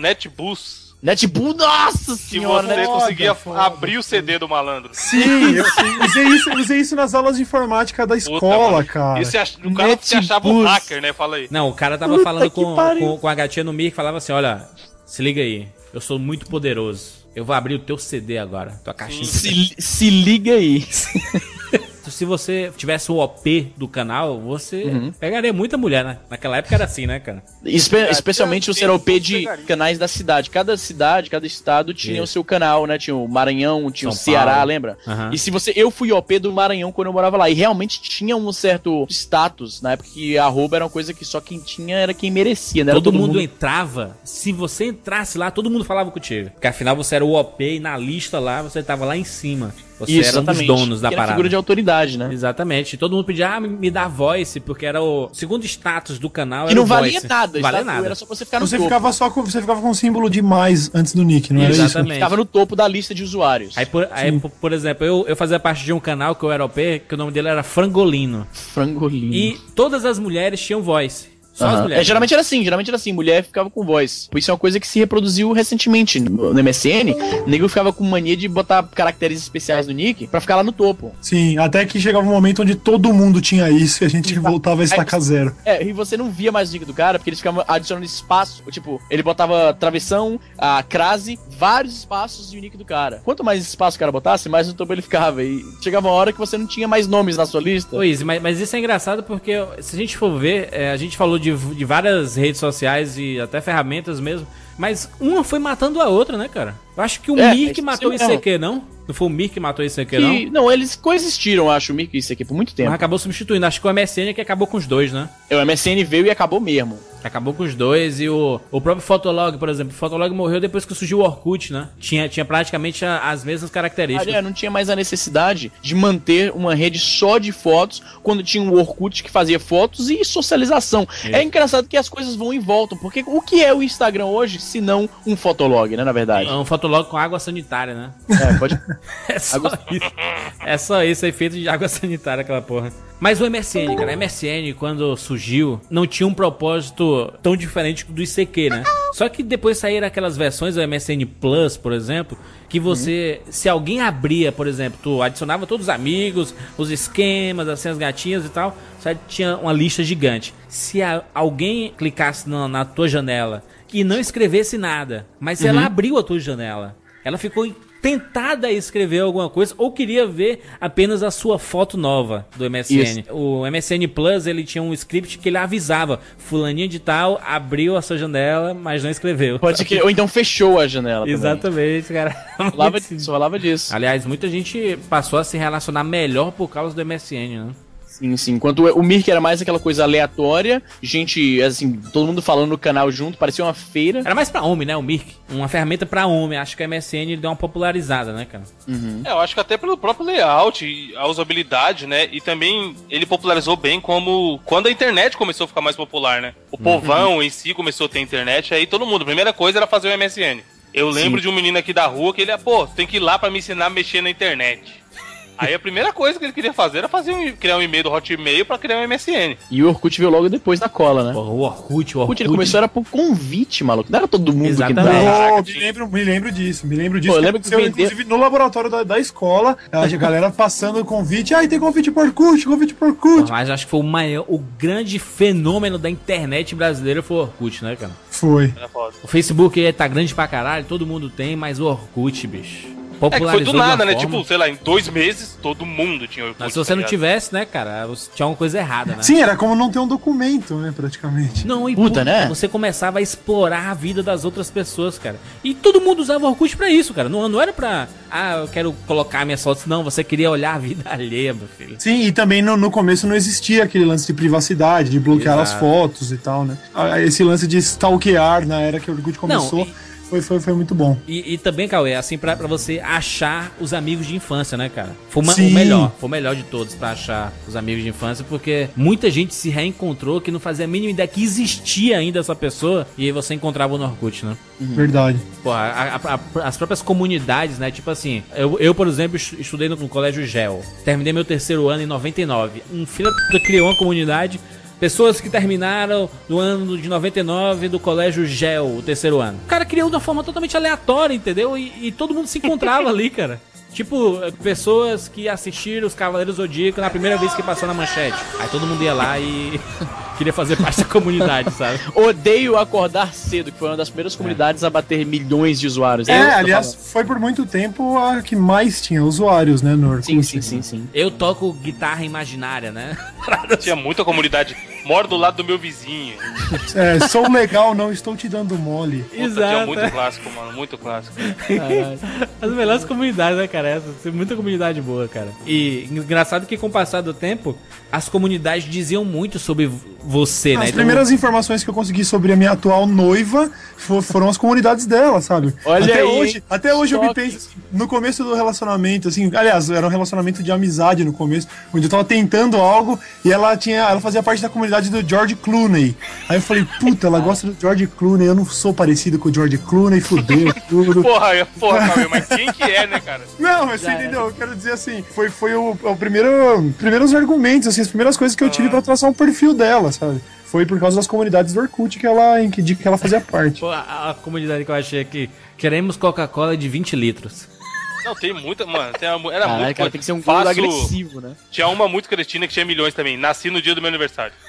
NetBus Netbull, nossa que senhora, você né? conseguia foda, abrir o CD do malandro. Sim, eu usei isso, usei isso nas aulas de informática da escola, mano. cara. Esse ach... O cara se achava um hacker, né? Fala aí. Não, o cara tava Puta falando que com, com, com a gatinha no Mir que falava assim: olha, se liga aí, eu sou muito poderoso. Eu vou abrir o teu CD agora, tua caixinha. Se, se liga aí. Se você tivesse o OP do canal, você Uhum. pegaria muita mulher, né? Naquela época era assim, né, cara? Espe- especialmente o Sim, CROP de canais da cidade. Cada cidade, cada estado tinha Isso. o seu canal, né? Tinha o Maranhão, tinha São o Ceará, Paulo. lembra? Aham. E se você. Eu fui OP do Maranhão quando eu morava lá. E realmente tinha um certo status. Na época que arroba era uma coisa que só quem tinha era quem merecia, né? Era todo, mundo, entrava. Se você entrasse lá, todo mundo falava contigo. Porque afinal você era o OP e na lista lá você tava lá em cima. Você Isso, era um dos exatamente. donos da Que era parada. figura de autoridade, né? Exatamente. Todo mundo pedia, ah, me dá voice, porque era o segundo status do canal. Que era não o valia voice. nada. Não valia nada. Era só pra você ficar no Você topo. ficava só com, você ficava com o símbolo de mais antes do nick, não era isso? Exatamente. Ficava no topo da lista de usuários. Aí, por, aí, por, por exemplo, eu, eu fazia parte de um canal que eu era OP, que o nome dele era Frangolino. Frangolino. E todas as mulheres tinham voice. Só as Aham. mulheres. É, geralmente era assim, geralmente era assim, mulher ficava com voz. Isso é uma coisa que se reproduziu recentemente no, no MSN. O nego ficava com mania de botar caracteres especiais no nick pra ficar lá no topo. Sim, até que chegava um momento onde todo mundo tinha isso e a gente voltava a estacar zero. É, e você não via mais o nick do cara, porque eles ficavam adicionando espaço. Tipo, ele botava travessão, a crase, vários espaços e o nick do cara. Quanto mais espaço o cara botasse, mais no topo ele ficava. E chegava uma hora que você não tinha mais nomes na sua lista. Izzy, mas, mas isso é engraçado porque se a gente for ver, é, a gente falou de, de várias redes sociais e até ferramentas mesmo, mas uma foi matando a outra, né, cara? Eu acho que o É, Mir é que isso matou o mesmo. ICQ, não? Não foi o Mir que matou o ICQ, não? Que- não, eles coexistiram, acho, o Mirk e isso aqui por muito tempo. Mas acabou substituindo. Acho que o MSN que acabou com os dois, né? O MSN veio e acabou mesmo. Acabou com os dois e o, o próprio Fotolog, por exemplo. O Fotolog morreu depois que surgiu o Orkut, né? Tinha, tinha praticamente a- as mesmas características. Ah, é, não tinha mais a necessidade de manter uma rede só de fotos quando tinha um Orkut que fazia fotos e socialização. É engraçado que as coisas vão e voltam, porque o que é o Instagram hoje se não um fotolog, né, na verdade? É um Fotolog com água sanitária, né? É, pode... É só isso. É só isso, é feito de água sanitária aquela porra. Mas o MSN, cara, o MSN quando surgiu, não tinha um propósito tão diferente do ICQ, né? Só que depois saíram aquelas versões do MSN Plus, por exemplo, que você, se alguém abria, por exemplo, tu adicionava todos os amigos, os esquemas, assim, as gatinhas e tal, só tinha uma lista gigante. Se a- alguém clicasse na, na tua janela e não escrevesse nada, mas ela abriu a tua janela, ela ficou tentada a escrever alguma coisa ou queria ver apenas a sua foto nova do MSN. Isso. O MSN Plus, ele tinha um script que ele avisava, fulaninha de tal abriu a sua janela, mas não escreveu. Pode que... Ou então fechou a janela também. Exatamente, cara. Falava disso, falava disso. Aliás, muita gente passou a se relacionar melhor por causa do MSN, né? Sim, sim. Enquanto o Mirk era mais aquela coisa aleatória, gente, assim, todo mundo falando no canal junto, parecia uma feira. Era mais pra homem, né, o Mirk? Uma ferramenta pra homem. Acho que a MSN deu uma popularizada, né, cara? É, eu acho que até pelo próprio layout, e a usabilidade, né? E também ele popularizou bem como quando a internet começou a ficar mais popular, né? O povão em si começou a ter internet, aí todo mundo, a primeira coisa era fazer o MSN. Eu lembro de um menino aqui da rua que ele, pô, você tem que ir lá pra me ensinar a mexer na internet. Aí a primeira coisa que ele queria fazer era fazer um, criar um e-mail do Hotmail pra criar um MSN. E o Orkut veio logo depois da cola, né? O Orkut, o Orkut. Orkut ele começou era por convite, maluco. Não era todo mundo Exatamente. que dava. Oh, me, lembro, me lembro disso, me lembro disso. Pô, eu lembro que Inclusive no laboratório da, da escola, a galera passando o convite. Ai, tem convite por Orkut, convite por Orkut. Mas acho que foi o maior, o grande fenômeno da internet brasileira foi o Orkut, né, cara? Foi. O Facebook tá grande pra caralho, todo mundo tem, mas o Orkut, bicho. É que foi do uma nada, né? forma- Tipo, sei lá, em dois meses todo mundo tinha Orkut. Mas se você tá não tivesse, né, cara, você- tinha alguma coisa errada, né? Sim, era como não ter um documento, né, praticamente. Não, e Puta, né? Você começava a explorar a vida das outras pessoas, cara. E todo mundo usava o Orkut pra isso, cara. Não, não era pra, ah, eu quero colocar minhas fotos. Não, você queria olhar a vida alheia, meu filho. Sim, e também no, no começo não existia aquele lance de privacidade, de bloquear Exato. as fotos e tal, né? Ah, Esse lance de stalkear na era que o Orkut começou e- foi, foi, foi muito bom. E, e também, Cauê, assim, pra, pra você achar os amigos de infância, né, cara? Foi uma- o melhor, foi o melhor de todos pra achar os amigos de infância, porque muita gente se reencontrou que não fazia a mínima ideia que existia ainda essa pessoa, e aí você encontrava no Orkut, né? Verdade. Porra, a- a- a- as próprias comunidades, né? Tipo assim, eu, eu por exemplo, estu- estudei no, no colégio GEL. Terminei meu terceiro ano em 99. Um filho da puta criou uma comunidade. Pessoas que terminaram no ano de 99 do colégio GEL, o terceiro ano. O cara criou de uma forma totalmente aleatória, entendeu? E, e todo mundo se encontrava ali, cara. Tipo, pessoas que assistiram os Cavaleiros Zodíaco na primeira vez que passou na manchete. Aí todo mundo ia lá e queria fazer parte da comunidade, sabe? Odeio acordar cedo, que foi uma das primeiras comunidades a bater milhões de usuários. É, Eu tô aliás, falando. foi por muito tempo a que mais tinha usuários, né, no Orkut. Sim, sim, sim, sim. Eu toco guitarra imaginária, né? Tinha muita comunidade. Moro do lado do meu vizinho. É, sou legal, não estou te dando mole. Puta, Tinha muito clássico, mano. Muito clássico. As melhores comunidades, né, cara? Essa, tem muita comunidade boa, cara. E engraçado que com o passar do tempo, as comunidades diziam muito sobre você, né? As Então, primeiras informações que eu consegui sobre a minha atual noiva fo- foram as comunidades dela, sabe? Olha até aí, hoje, até hoje eu me choque. penso no começo do relacionamento, assim, aliás, era um relacionamento de amizade no começo, onde eu tava tentando algo e ela tinha, ela fazia parte da comunidade do George Clooney. Aí eu falei, puta, ela gosta do George Clooney, eu não sou parecido com o George Clooney, fudeu tudo. Porra, eu- porra, mas quem que é, né, cara? Não, mas você entendeu? Eu quero dizer assim, foi, foi o, o primeiro, primeiros argumentos, assim, as primeiras coisas que eu tive pra traçar um perfil dela, sabe? Foi por causa das comunidades do Orkut que ela, em que, de que ela fazia parte. pô, a, a comunidade que eu achei aqui. Queremos Coca-Cola de 20 litros. Não, tem muita. Mano, tem uma, era Caralho, muito. cara, tem que ser um Faço- agressivo, né? Tinha uma muito crestina que tinha milhões também. Nasci no dia do meu aniversário.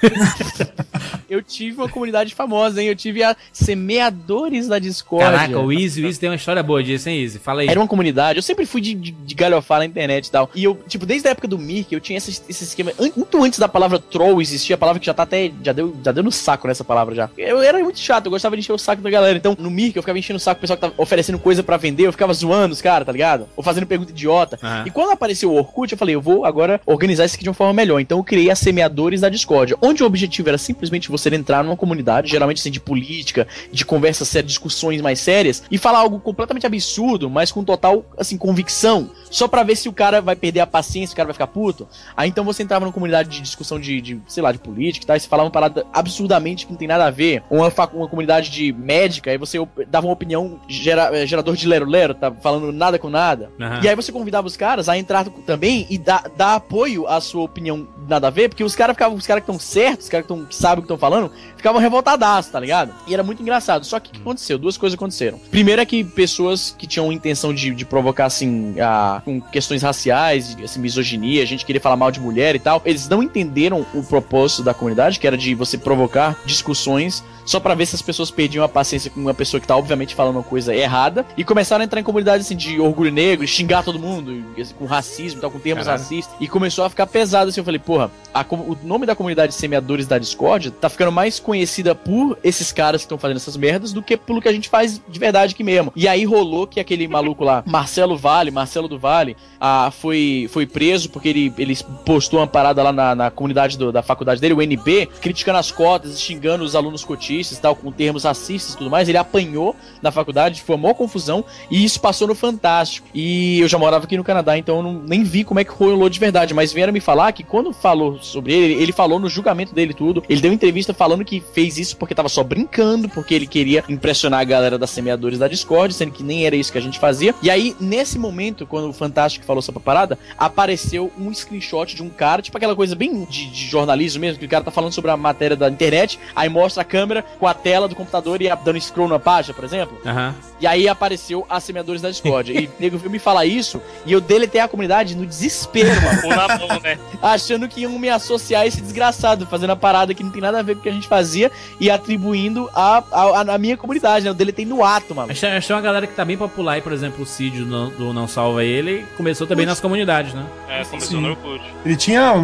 Eu tive uma comunidade famosa, hein? Eu tive a Semeadores da Discord. Caraca, o Easy, o Easy tem uma história boa disso, hein, Easy? Fala aí. Era uma comunidade, eu sempre fui de, de, de galhofar na internet e tal. E eu, tipo, desde a época do Mirk, eu tinha esse, esse esquema. Muito antes da palavra troll existir, a palavra que já tá até. Já deu, já deu no saco nessa palavra já. Eu era muito chato, eu gostava de encher o saco da galera. Então, no Mirk, eu ficava enchendo o saco do pessoal que tava oferecendo coisa pra vender, eu ficava zoando os caras, tá ligado? Ou fazendo pergunta idiota. Aham. E quando apareceu o Orkut, eu falei, eu vou agora organizar isso aqui de uma forma melhor. Então eu criei a Semeadores da Discord, onde o objetivo era simplesmente você entrar numa comunidade, geralmente assim, de política, de conversas sérias, discussões mais sérias, e falar algo completamente absurdo, mas com total, assim, convicção, só pra ver se o cara vai perder a paciência, se o cara vai ficar puto. Aí então você entrava numa comunidade de discussão de, de, sei lá, de política e tal, e você falava uma parada absurdamente que não tem nada a ver, ou uma, uma comunidade de médica, aí você dava uma opinião gera- eh, gerador de lero-lero, tá falando nada com nada. Aham. E aí você convidava os caras a entrar também e dar, dar apoio à sua opinião nada a ver, porque os caras ficavam, os caras que estão certos, os caras que, tão, que sabem o que estão falando, ficavam revoltadaços, tá ligado? E era muito engraçado. Só que o que aconteceu? Duas coisas aconteceram. Primeiro é que pessoas que tinham intenção de, de provocar, assim, a, com questões raciais, assim, misoginia, a gente queria falar mal de mulher e tal, eles não entenderam o propósito da comunidade, que era de você provocar discussões só pra ver se as pessoas perdiam a paciência com uma pessoa que tá obviamente falando uma coisa errada e começaram a entrar em comunidades assim de orgulho negro, xingar todo mundo, assim, com racismo, e tal, com termos Caralho. racistas, e começou a ficar pesado assim. Eu falei, porra, a o nome da comunidade semeadores da Discord tá ficando mais conhecida por esses caras que estão fazendo essas merdas do que pelo que a gente faz de verdade aqui mesmo. E aí rolou que aquele maluco lá, Marcelo Vale, Marcelo do Vale, Vale, ah, foi, foi preso porque ele, ele postou uma parada lá na, na comunidade do- da faculdade dele, o NB, criticando as cotas, xingando os alunos cotistas tal, com termos racistas e tudo mais. Ele apanhou na faculdade, foi uma confusão, e isso passou no Fantástico. E eu já morava aqui no Canadá, então eu não, nem vi como é que rolou de verdade, mas vieram me falar que quando falou sobre ele, ele falou no julgamento dele tudo, ele deu entrevista falando que fez isso porque tava só brincando, porque ele queria impressionar a galera das semeadores da Discord, sendo que nem era isso que a gente fazia. E aí, nesse momento, quando Fantástico falou essa parada, apareceu um screenshot de um cara, tipo aquela coisa bem de, de jornalismo mesmo, que o cara tá falando sobre a matéria da internet, aí mostra a câmera com a tela do computador e a- dando scroll na página, por exemplo. Aham. E aí apareceu a semeadores da Discord. e o nego viu me falar isso e eu deletei a comunidade no desespero, mano. Na mão, né? achando que iam me associar a esse desgraçado, fazendo a parada que não tem nada a ver com o que a gente fazia e atribuindo a, a, a minha comunidade, né? Eu deletei no ato, mano. Acho, acho que é uma galera que tá bem popular aí, por exemplo, o Cid do, Não- do Não Salva Ele começou também nas comunidades, né? É, começou no Orkut. Ele tinha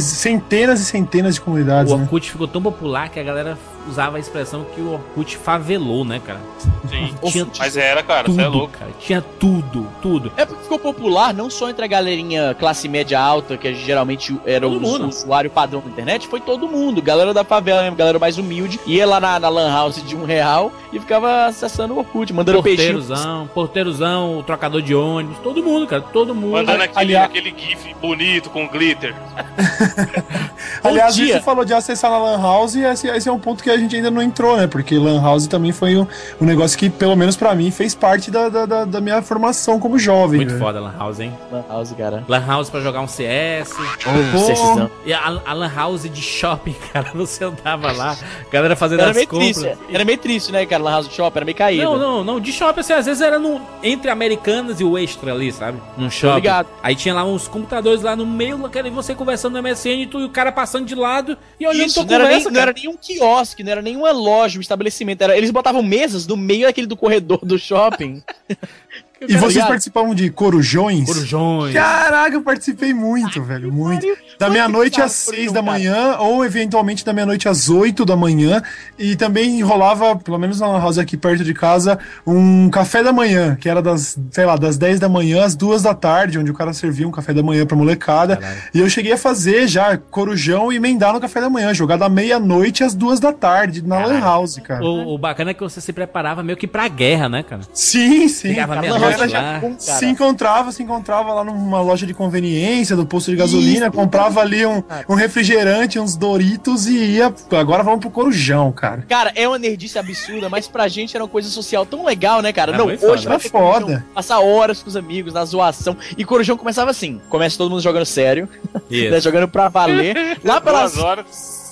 centenas e centenas de comunidades, O né? Orkut ficou tão popular que a galera usava a expressão que o Orkut favelou, né, cara? Sim. Tinha Mas era, cara, você é tudo, louco. cara. Tinha tudo, tudo. É porque ficou popular não só entre a galerinha classe média alta, que geralmente era Todo o mundo. usuário padrão da internet, foi todo mundo. Galera da favela, mesmo, galera mais humilde, ia lá na, na Lan House de um real e ficava acessando o Orkut, mandando peixinho. Porteirozão, porteirozão, o trocador de ônibus, todo mundo, cara, todo mundo. Mandando aquele, aliás- aquele gif bonito com glitter. Aliás, dia. você falou de acessar na Lan House e esse, esse é um ponto que a gente ainda não entrou, né? Porque Lan House também foi um, um negócio que, pelo menos pra mim, fez parte da, da, da- da minha formação como jovem. Muito né? foda Lan House, hein? Lan House, cara. Lan House pra jogar um CS. Oh, CSzão. E a, a Lan House de shopping, cara, você andava lá, galera fazendo Era as meio compras. triste, era meio triste, né, cara? Lan House Shop, era meio caído. Não, não, não. De shopping, assim, às vezes era no, entre Americanas e o Extra ali, sabe? Num shopping. ligado. Aí tinha lá uns computadores lá no meio, cara, e você conversando no MSN e, tu, e o cara passando de lado e olhando Isso, tua não era, nem, conversa, não era nem um quiosque, não era nenhuma loja, um estabelecimento. Era, eles botavam mesas no meio daquele do corredor do shopping. E vocês ligado? participavam de corujões? Corujões. Caraca, eu participei muito, velho, muito. Da meia-noite às seis da manhã, ou eventualmente da meia-noite às oito da manhã. E também rolava, pelo menos na house aqui perto de casa, um café da manhã, que era das, sei lá, das 10 da manhã às duas da tarde, onde o cara servia um café da manhã pra molecada. E eu cheguei a fazer já corujão e emendar no café da manhã, jogar da meia-noite às duas da tarde, na Lan House, cara. O, o bacana é que você se preparava meio que pra guerra, né, cara? Sim, sim. Pegava cara. Galera já lá. Cara. se encontrava, se encontrava lá numa loja de conveniência, do posto de gasolina, comprava ali um, um refrigerante, uns Doritos e ia. Agora vamos pro Corujão, cara. Cara, é uma nerdice absurda, mas pra gente era uma coisa social tão legal, né, cara? É não, hoje foda. vai ter foda. Corujão, passar horas com os amigos, na zoação. E Corujão começava assim: começa todo mundo jogando sério, né, jogando pra valer. Lá pelas Duas horas.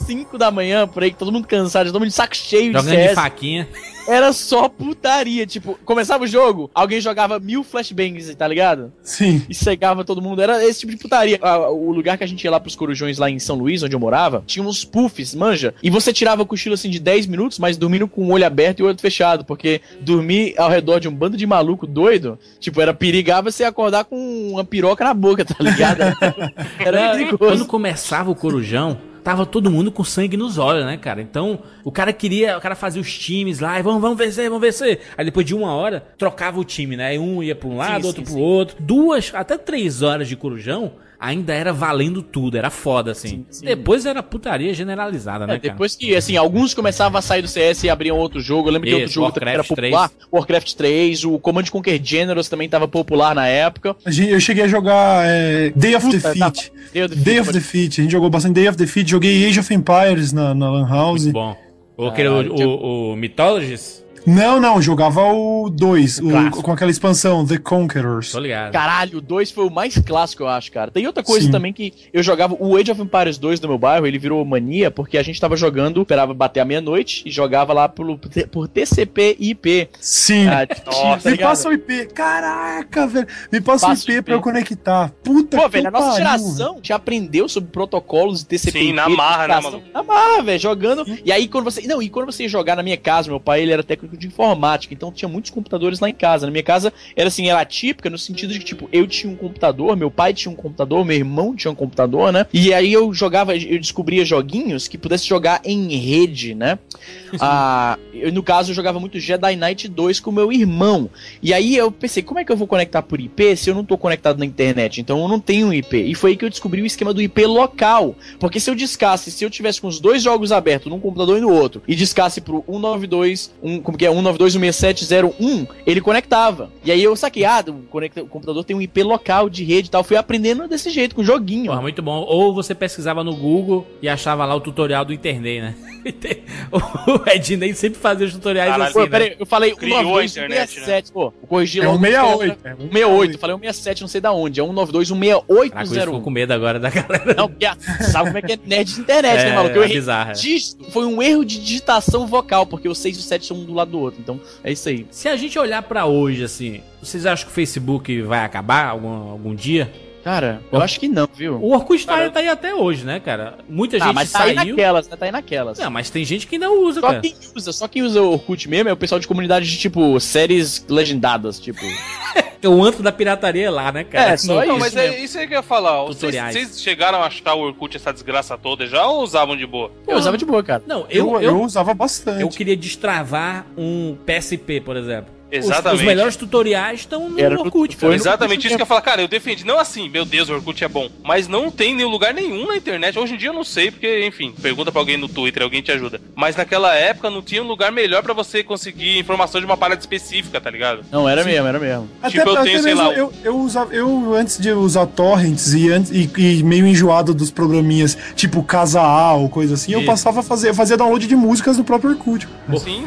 5 da manhã, por aí, todo mundo cansado, todo mundo de saco cheio de Jogando de CS. faquinha. Era só putaria. Tipo, começava o jogo, alguém jogava mil flashbangs, tá ligado? Sim. e cegava todo mundo. Era esse tipo de putaria. O lugar que a gente ia lá pros corujões lá em São Luís, onde eu morava, tinha uns puffs, manja. E você tirava o cochilo assim de 10 minutos, mas dormindo com o olho aberto e o olho fechado. Porque dormir ao redor de um bando de maluco doido, tipo, era perigável você acordar com uma piroca na boca, tá ligado? Era Quando perigoso. começava o Corujão, tava todo mundo com sangue nos olhos, né, cara? Então, o cara queria, o cara fazia os times lá, e vamos, vamos vencer, vamos vencer. Aí depois de uma hora, trocava o time, né? Um ia pra um lado, Sim, outro sim, pro sim. outro. Duas, até três horas de Corujão, ainda era valendo tudo, era foda, assim. Sim, sim. Depois era putaria generalizada, né, É, cara? depois que, assim, alguns começavam a sair do CS e abriam outro jogo. Eu lembro que Isso, outro jogo também era Warcraft popular. Warcraft 3, o Command Conquer Generals também tava popular na época. Eu cheguei a jogar é, Day of Defeat. Day of Day of Defeat. A gente jogou bastante Day of Defeat. Joguei Age of Empires na, na Lan House. Muito bom. Ou aquele, Caralho, o, o, o Mythologies? Não, não, jogava o 2, O clássico. com aquela expansão, The Conquerors. Tô ligado. Caralho, o 2 foi o mais clássico, eu acho, cara. Tem outra coisa Sim. também que eu jogava. O Age of Empires 2 do meu bairro, ele virou mania porque a gente tava jogando, esperava bater a meia-noite e jogava lá por, por TCP e IP. Sim. Ah, Nossa, tá Me ligado? passa o IP. Caraca, velho. Me passa Passa o IP IP. pra eu conectar. Puta Pô, que velho, a nossa pariu, geração já aprendeu sobre protocolos de TCP. Sim, na marra, né, maluco? Na marra, velho, jogando. E aí, quando você. Não, e quando você ia jogar na minha casa, meu pai, ele era técnico técnico de informática, então tinha muitos computadores lá em casa. Na minha casa era assim, era típica no sentido de que, tipo, eu tinha um computador, meu pai tinha um computador, meu irmão tinha um computador, né? E aí eu jogava, eu descobria joguinhos que pudesse jogar em rede, né? ah, eu, no caso, eu jogava muito Jedi Knight 2 com meu irmão. E aí eu pensei, como é que eu vou conectar por IP se eu não tô conectado na internet? Então eu não tenho IP. E foi aí que eu descobri o esquema do IP local. Porque se eu discasse, se eu tivesse com os dois jogos abertos, num computador e no outro, e discasse pro 192, um, como que é? 192.16701, ele conectava. E aí eu saquei, ah, o, conecta, o computador tem um IP local de rede e tal. Fui aprendendo desse jeito, com joguinho. Porra, muito bom. Ou você pesquisava no Google e achava lá o tutorial do internet, né? o Ednei sempre fazia os tutoriais Caralho, assim, Pô, né? peraí, eu falei Criou a 192, internet, 167, pô. Corrigi É logo. um 68. É um 168, eu falei 167, não sei da onde. É 192, Caraca, eu ficou 16801. com medo agora da galera. Não, porque a- sabe como é que é nerd de internet, É, né, maluco? Eu é errei bizarro, é. dígito. Foi um erro de digitação vocal, porque os 6 e o 7 são um do lado do outro. Então, é isso aí. Se a gente olhar pra hoje, assim, vocês acham que o Facebook vai acabar algum, algum dia? Cara, eu acho que não, viu? O Orkut tá, tá aí até hoje, né, cara? Muita Ah, gente mas tá aí saiu. naquelas, né? Tá aí naquelas. Não, mas tem gente que não usa, Só cara. quem usa, só quem usa o Orkut mesmo é o pessoal de comunidade de, tipo, séries legendadas, tipo... É o antro da pirataria lá, né, cara? É, só Não- isso Não, mas é isso aí que eu ia falar. ó. Vocês, Tutoriais. vocês chegaram a achar o Orkut essa desgraça toda já ou usavam de boa? Eu usava de boa, cara. Não, Eu, eu, eu, eu, usava bastante. eu queria destravar um PSP, por exemplo. Os- Os, Exatamente. melhores tutoriais estão no Era no- Orkut, foi cara. no- Exatamente isso que eu ia falar, cara, eu defendi. Não assim, meu Deus, o Orkut é bom. Mas não tem nenhum lugar nenhum na internet. Hoje em dia eu não sei, porque, enfim, pergunta pra alguém no Twitter, alguém te ajuda. Mas naquela época não tinha um lugar melhor pra você conseguir informação de uma parada específica, tá ligado? Não, era mesmo, era mesmo. Até, Tipo, eu até tenho, sei lá, eu, eu usava, eu antes de usar torrents e, antes, e, e meio enjoado dos programinhas, tipo Casa A ou coisa assim, eu passava a fazer, fazia download de músicas do próprio Orkut. Sim.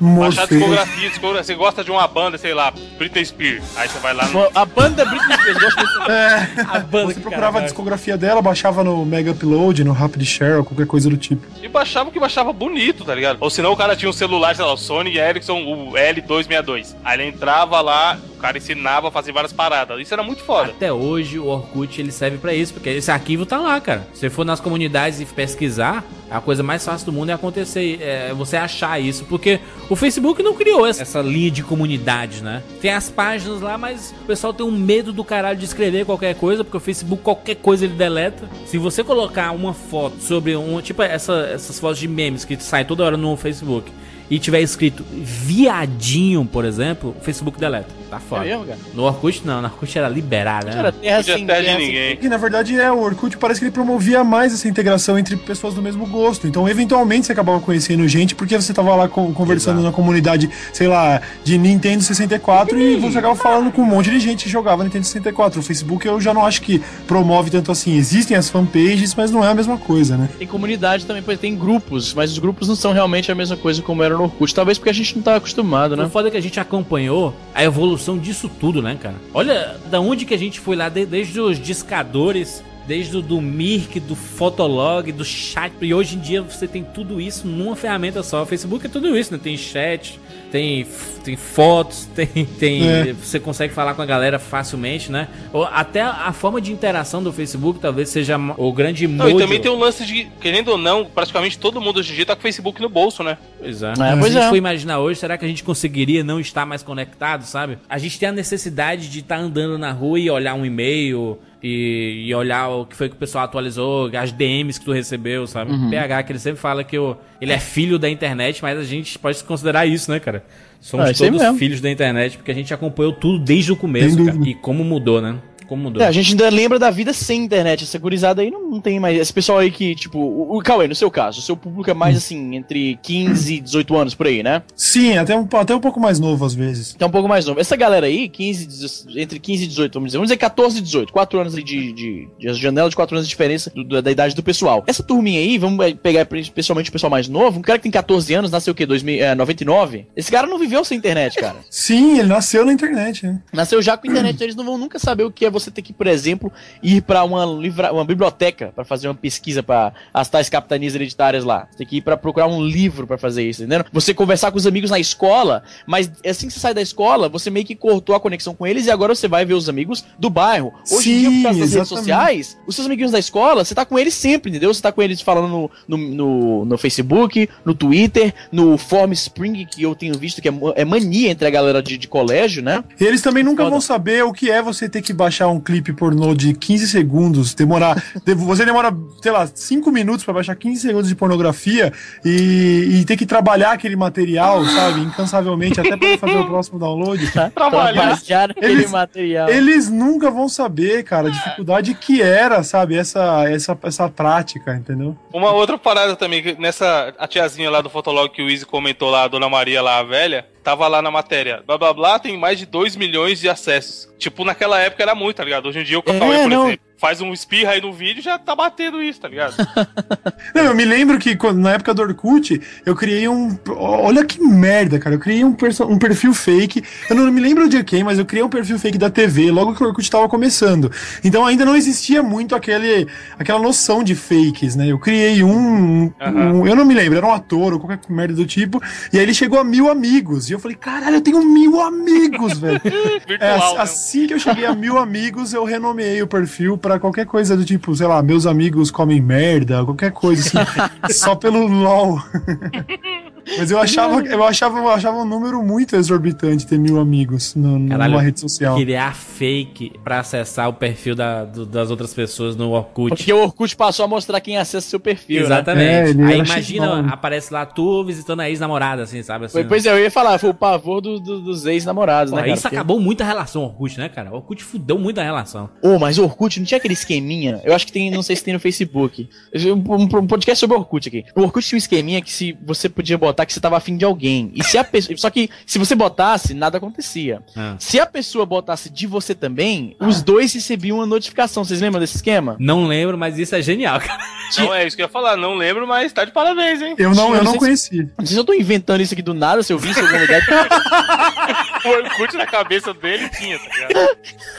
Baixar discografia, discografia. Você gosta de uma banda, sei lá, Britney Spears. Aí você vai lá no. A banda Britney Spears, muito. É, A banda você procurava a caralho. discografia dela, baixava no Mega Upload, no Rapid Share, ou qualquer coisa do tipo. E baixava que baixava bonito, tá ligado? Ou senão o cara tinha um celular, sei lá, o Sony Ericsson, o L262. Aí ele entrava lá, o cara ensinava a fazer várias paradas. Isso era muito foda. Até hoje o Orkut ele serve pra isso, porque esse arquivo tá lá, cara. Se você for nas comunidades e pesquisar, a coisa mais fácil do mundo é acontecer, é você achar isso, porque o Facebook não criou essa, essa linha de comunidades, né? Tem as páginas lá, mas o pessoal tem um medo do caralho de escrever qualquer coisa, porque o Facebook qualquer coisa ele deleta. Se você colocar uma foto sobre um, tipo essa- essas fotos de memes que saem toda hora no Facebook e tiver escrito viadinho, por exemplo, o Facebook deleta. Tá É fora. mesmo, cara? No Orkut não, no Orkut era liberar, né? Era terra sem terra de ninguém. E na verdade é, o Orkut parece que ele promovia mais essa integração entre pessoas do mesmo gosto. Então, eventualmente, você acabava conhecendo gente porque você tava lá con- conversando Exato. na comunidade, sei lá, de Nintendo 64 e você acaba falando com um monte de gente que jogava Nintendo 64. O Facebook eu já não acho que promove tanto assim. Existem as fanpages, mas não é a mesma coisa, né? Tem comunidade também, pois tem grupos, mas os grupos não são realmente a mesma coisa como era no Orkut. Talvez porque a gente não tá acostumado, O né? foda é que a gente acompanhou a evolução disso tudo, né, cara? Olha da onde que a gente foi lá, de- desde os discadores, desde o do Mirk, do Fotolog, do chat. E hoje em dia você tem tudo isso numa ferramenta só. O Facebook é tudo isso, né? Tem chat, tem, tem fotos, tem. tem É. Você consegue falar com a galera facilmente, né? Ou até a forma de interação do Facebook talvez seja o grande Não, e modo. também tem um lance de, querendo ou não, praticamente todo mundo hoje em dia tá com o Facebook no bolso, né? Pois é. É, Se pois a gente é. for imaginar hoje, será que a gente conseguiria não estar mais conectado, sabe? A gente tem a necessidade de estar andando na rua e olhar um e-mail e, e olhar o que foi que o pessoal atualizou, as DMs que tu recebeu, sabe? Uhum. PH, que ele sempre fala que o, ele é filho da internet, mas a gente pode considerar isso, né, cara? Somos aí todos filhos da internet, porque a gente acompanhou tudo desde o começo, cara. E como mudou, né? Como mudou. É, a gente ainda lembra da vida sem internet. Essa gurizada aí não, não tem mais. Esse pessoal aí que, tipo, o, o Cauê, no seu caso, o seu público é mais assim, entre 15 e 18 anos por aí, né? Sim, até um, até um pouco mais novo às vezes. Então um pouco mais novo. Essa galera aí, 15, 16 entre 15 e 18, vamos dizer, vamos dizer 14 e 18, 4 anos ali de, de, de janela de 4 anos de diferença do- da, da idade do pessoal. Essa turminha aí, vamos eh, pegar especialmente o pessoal mais novo, um cara que tem 14 anos, nasceu o quê? 2000, é, 99? Esse cara não viveu sem internet, cara. Sim, ele nasceu na internet, né? Nasceu já com internet, então eles não vão nunca saber o que é você ter que, por exemplo, ir pra uma, livra, uma biblioteca pra fazer uma pesquisa pra as tais capitanias hereditárias lá. Você tem que ir pra procurar um livro pra fazer isso, entendeu? Você conversar com os amigos na escola, mas assim que você sai da escola, você meio que cortou a conexão com eles e agora você vai ver os amigos do bairro. Hoje em dia, Sim, por causa das redes exatamente. sociais, os seus amiguinhos da escola, você tá com eles sempre, entendeu? Você tá com eles falando no, no, no, no Facebook, no Twitter, no Form Spring, que eu tenho visto que é, é mania entre a galera de, de colégio, né? E eles também nunca Foda. vão saber o que é você ter que baixar um clipe pornô de 15 segundos, demorar. de- você demora, sei lá, 5 minutos pra baixar 15 segundos de pornografia e, e ter que trabalhar aquele material, sabe, incansavelmente, até poder fazer o próximo download. Trabalhar aquele Eles- material. Eles nunca vão saber, cara, a dificuldade que era, sabe, essa, essa, essa prática, entendeu? Uma outra parada também, que nessa a tiazinha lá do Fotolog que o Easy comentou lá, a Dona Maria lá, a velha, tava lá na matéria. Blá blá blá tem mais de 2 milhões de acessos. Tipo, naquela época era muito, tá ligado? Hoje em dia o É, por não. exemplo, faz um espirra aí no vídeo já tá batendo isso, tá ligado? Não, eu me lembro que quando- na época do Orkut, eu criei um. Olha que merda, cara. Eu criei um, um perfil fake. Eu não me lembro de quem, mas eu criei um perfil fake da TV logo que o Orkut tava começando. Então ainda não existia muito aquele, aquela noção de fakes, né? Eu criei um, Aham. um- Eu não me lembro, era um ator ou qualquer merda do tipo. E aí ele chegou a mil amigos. E eu falei, caralho, eu tenho mil amigos, velho. É, Virtual, ass- né? Assim que eu cheguei a mil amigos, eu renomeei o perfil pra qualquer coisa do tipo, sei lá, meus amigos comem merda, qualquer coisa assim, só pelo LOL. Mas eu achava, eu achava, eu achava um número muito exorbitante ter mil amigos no, Caralho, numa rede social. Criar fake pra acessar o perfil da- do- das outras pessoas no Orkut. Porque o Orkut passou a mostrar quem acessa seu perfil, né? Exatamente. É, ele Aí imagina, X9. aparece lá tu visitando a ex-namorada, assim, sabe? Assim, Pois é, eu ia falar, foi o pavor do- do- dos ex-namorados, né, cara? isso Porque- acabou muito a relação Orkut, né, cara? O Orkut fudeu muito a relação. Ô, mas o Orkut não tinha aquele esqueminha? Eu acho que tem, não sei se tem no Facebook. Um, um podcast sobre o Orkut aqui. O Orkut tinha um esqueminha que se você podia botar que você tava afim de alguém. E se a pessoa. Só que se você botasse, nada acontecia. Ah. Se a pessoa botasse de você também, os dois recebiam uma notificação. Vocês lembram desse esquema? Não lembro, mas isso é genial, cara. Não é isso que eu ia falar, não lembro, mas tá de parabéns, hein? Eu não, Tinha, eu não não sei se- conheci. Não sei se eu tô inventando isso aqui do nada, se eu vi isso em algum lugar. O Orkut na cabeça dele tinha, tá ligado?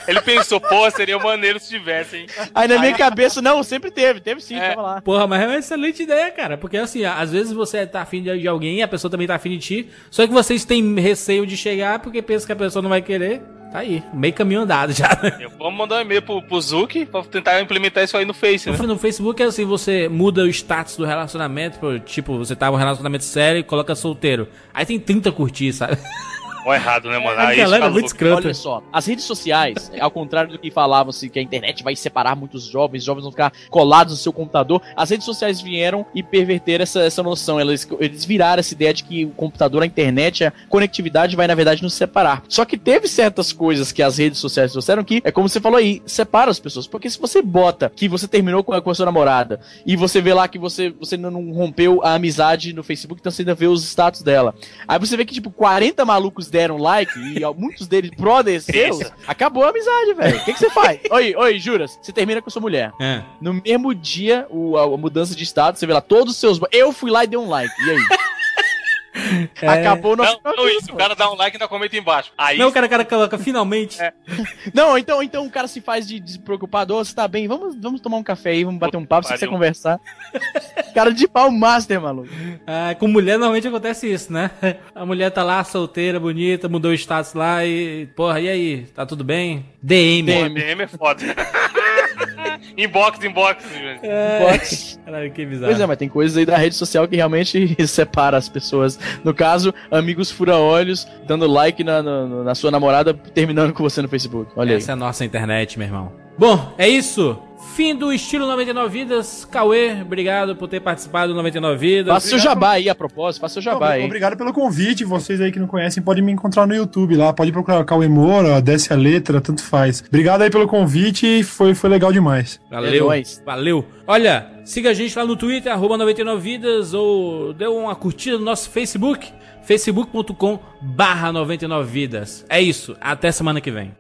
Ele pensou, pô, seria maneiro se tivesse, hein? Aí na minha cabeça, não, sempre teve, teve sim, É. tava lá. Porra, mas é uma excelente ideia, cara. Porque assim, às vezes você tá afim de alguém e a pessoa também tá afim de ti. Só que vocês têm receio de chegar porque pensa que a pessoa não vai querer. Tá aí, meio caminho andado já. né? Eu- Vamos mandar um e-mail pro, pro Zuki pra tentar implementar isso aí no Face, né? No Facebook é assim, você muda o status do relacionamento, tipo, você tá em um relacionamento sério e coloca solteiro. Aí tem 30 curtir, sabe? Ou errado, né, mano? A Aí galera fica é muito escrota. Olha só, as redes sociais, ao contrário do que falavam-se que a internet vai separar muitos jovens, os jovens vão ficar colados no seu computador, as redes sociais vieram e perverteram essa, essa noção. Eles, eles viraram essa ideia de que o computador, a internet, a conectividade vai, na verdade, nos separar. Só que teve certas coisas que as redes sociais trouxeram que, é como você falou aí, separa as pessoas. Porque se você bota que você terminou com a, com a sua namorada e você vê lá que você, você não- não rompeu a amizade no Facebook, então você ainda vê os status dela. Aí você vê que, tipo, 40 malucos deram like e muitos deles brothers seus, acabou a amizade, velho. O que, que você faz? Oi, oi, juras, você termina com a sua mulher. É. No mesmo dia, o- a, a mudança de status, você vê lá todos os seus. Eu fui lá e dei um like. E aí? Acabou o nosso. Não, não isso, o cara dá um like e ainda comenta embaixo. Aí Não, o cara, cara coloca finalmente. É. Não, então, então o cara se faz de despreocupado, ô, você tá bem, vamos, vamos tomar um café aí, vamos bater um papo, se você conversar. cara de pau master, maluco. Ah, com mulher normalmente acontece isso, né? A mulher tá lá, solteira, bonita, mudou o status lá e. Porra, e aí? Tá tudo bem? DM. Pô, DM é foda. inbox, inbox, gente. Pode. Caralho, que bizarro. Pois é, mas tem coisas aí da rede social que realmente separa as pessoas. No caso, amigos fura-olhos, dando like na, na, na sua namorada, terminando com você no Facebook. Olha aí. Essa é a nossa internet, meu irmão. Bom, é isso. Fim do estilo 99 Vidas. Cauê, obrigado por ter participado do 99 Vidas. Faça seu jabá aí, a propósito, faça seu jabá aí. Obrigado pelo convite. Vocês aí que não conhecem podem me encontrar no YouTube lá. Pode procurar Cauê Moura, desce a letra, tanto faz. Obrigado aí pelo convite. Foi, foi legal demais. Valeu, É valeu. Olha, siga a gente lá no Twitter, arroba 99vidas, ou dê uma curtida no nosso Facebook, facebook.com barra 99vidas. É isso, até semana que vem.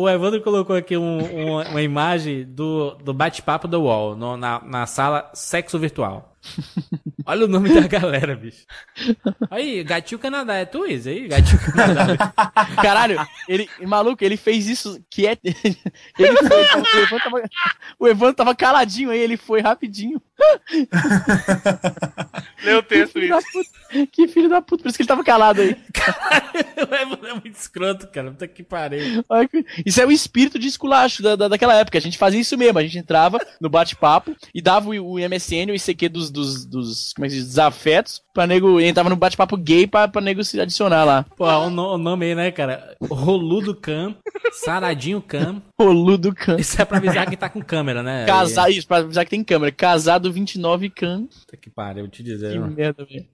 O, Evandro colocou aqui um- um- uma imagem do, do bate-papo do UOL no- na, na sala Sexo Virtual. Olha o nome da galera, bicho. Aí, Gatinho Canadá, é tu isso aí? Gatinho Canadá. Caralho, ele, maluco, ele fez isso que é. Ele foi, o, Evandro tava, o Evandro tava caladinho aí, ele foi rapidinho. Lê o texto Filho da isso. puta. Que filho da puta, por isso que ele tava calado aí. o Evandro é muito escroto, cara. Puta que que- Isso é o espírito de esculacho da, da- daquela época. A gente fazia isso mesmo. A gente entrava no bate-papo e dava o, o MSN, o ICQ dos, dos, dos, como é que se diz, desafetos, pra nego, entrava no bate-papo gay pra, pra nego se adicionar lá. Pô, o, no- o nome aí, né, cara? Roludo Cam, Saradinho Cam. Roludo Can. Isso é pra avisar que tá com câmera, né? Casar, isso, pra avisar que tem câmera. Casado 29 Can. Puta que pariu, eu te dizer. Que mano. merda, velho.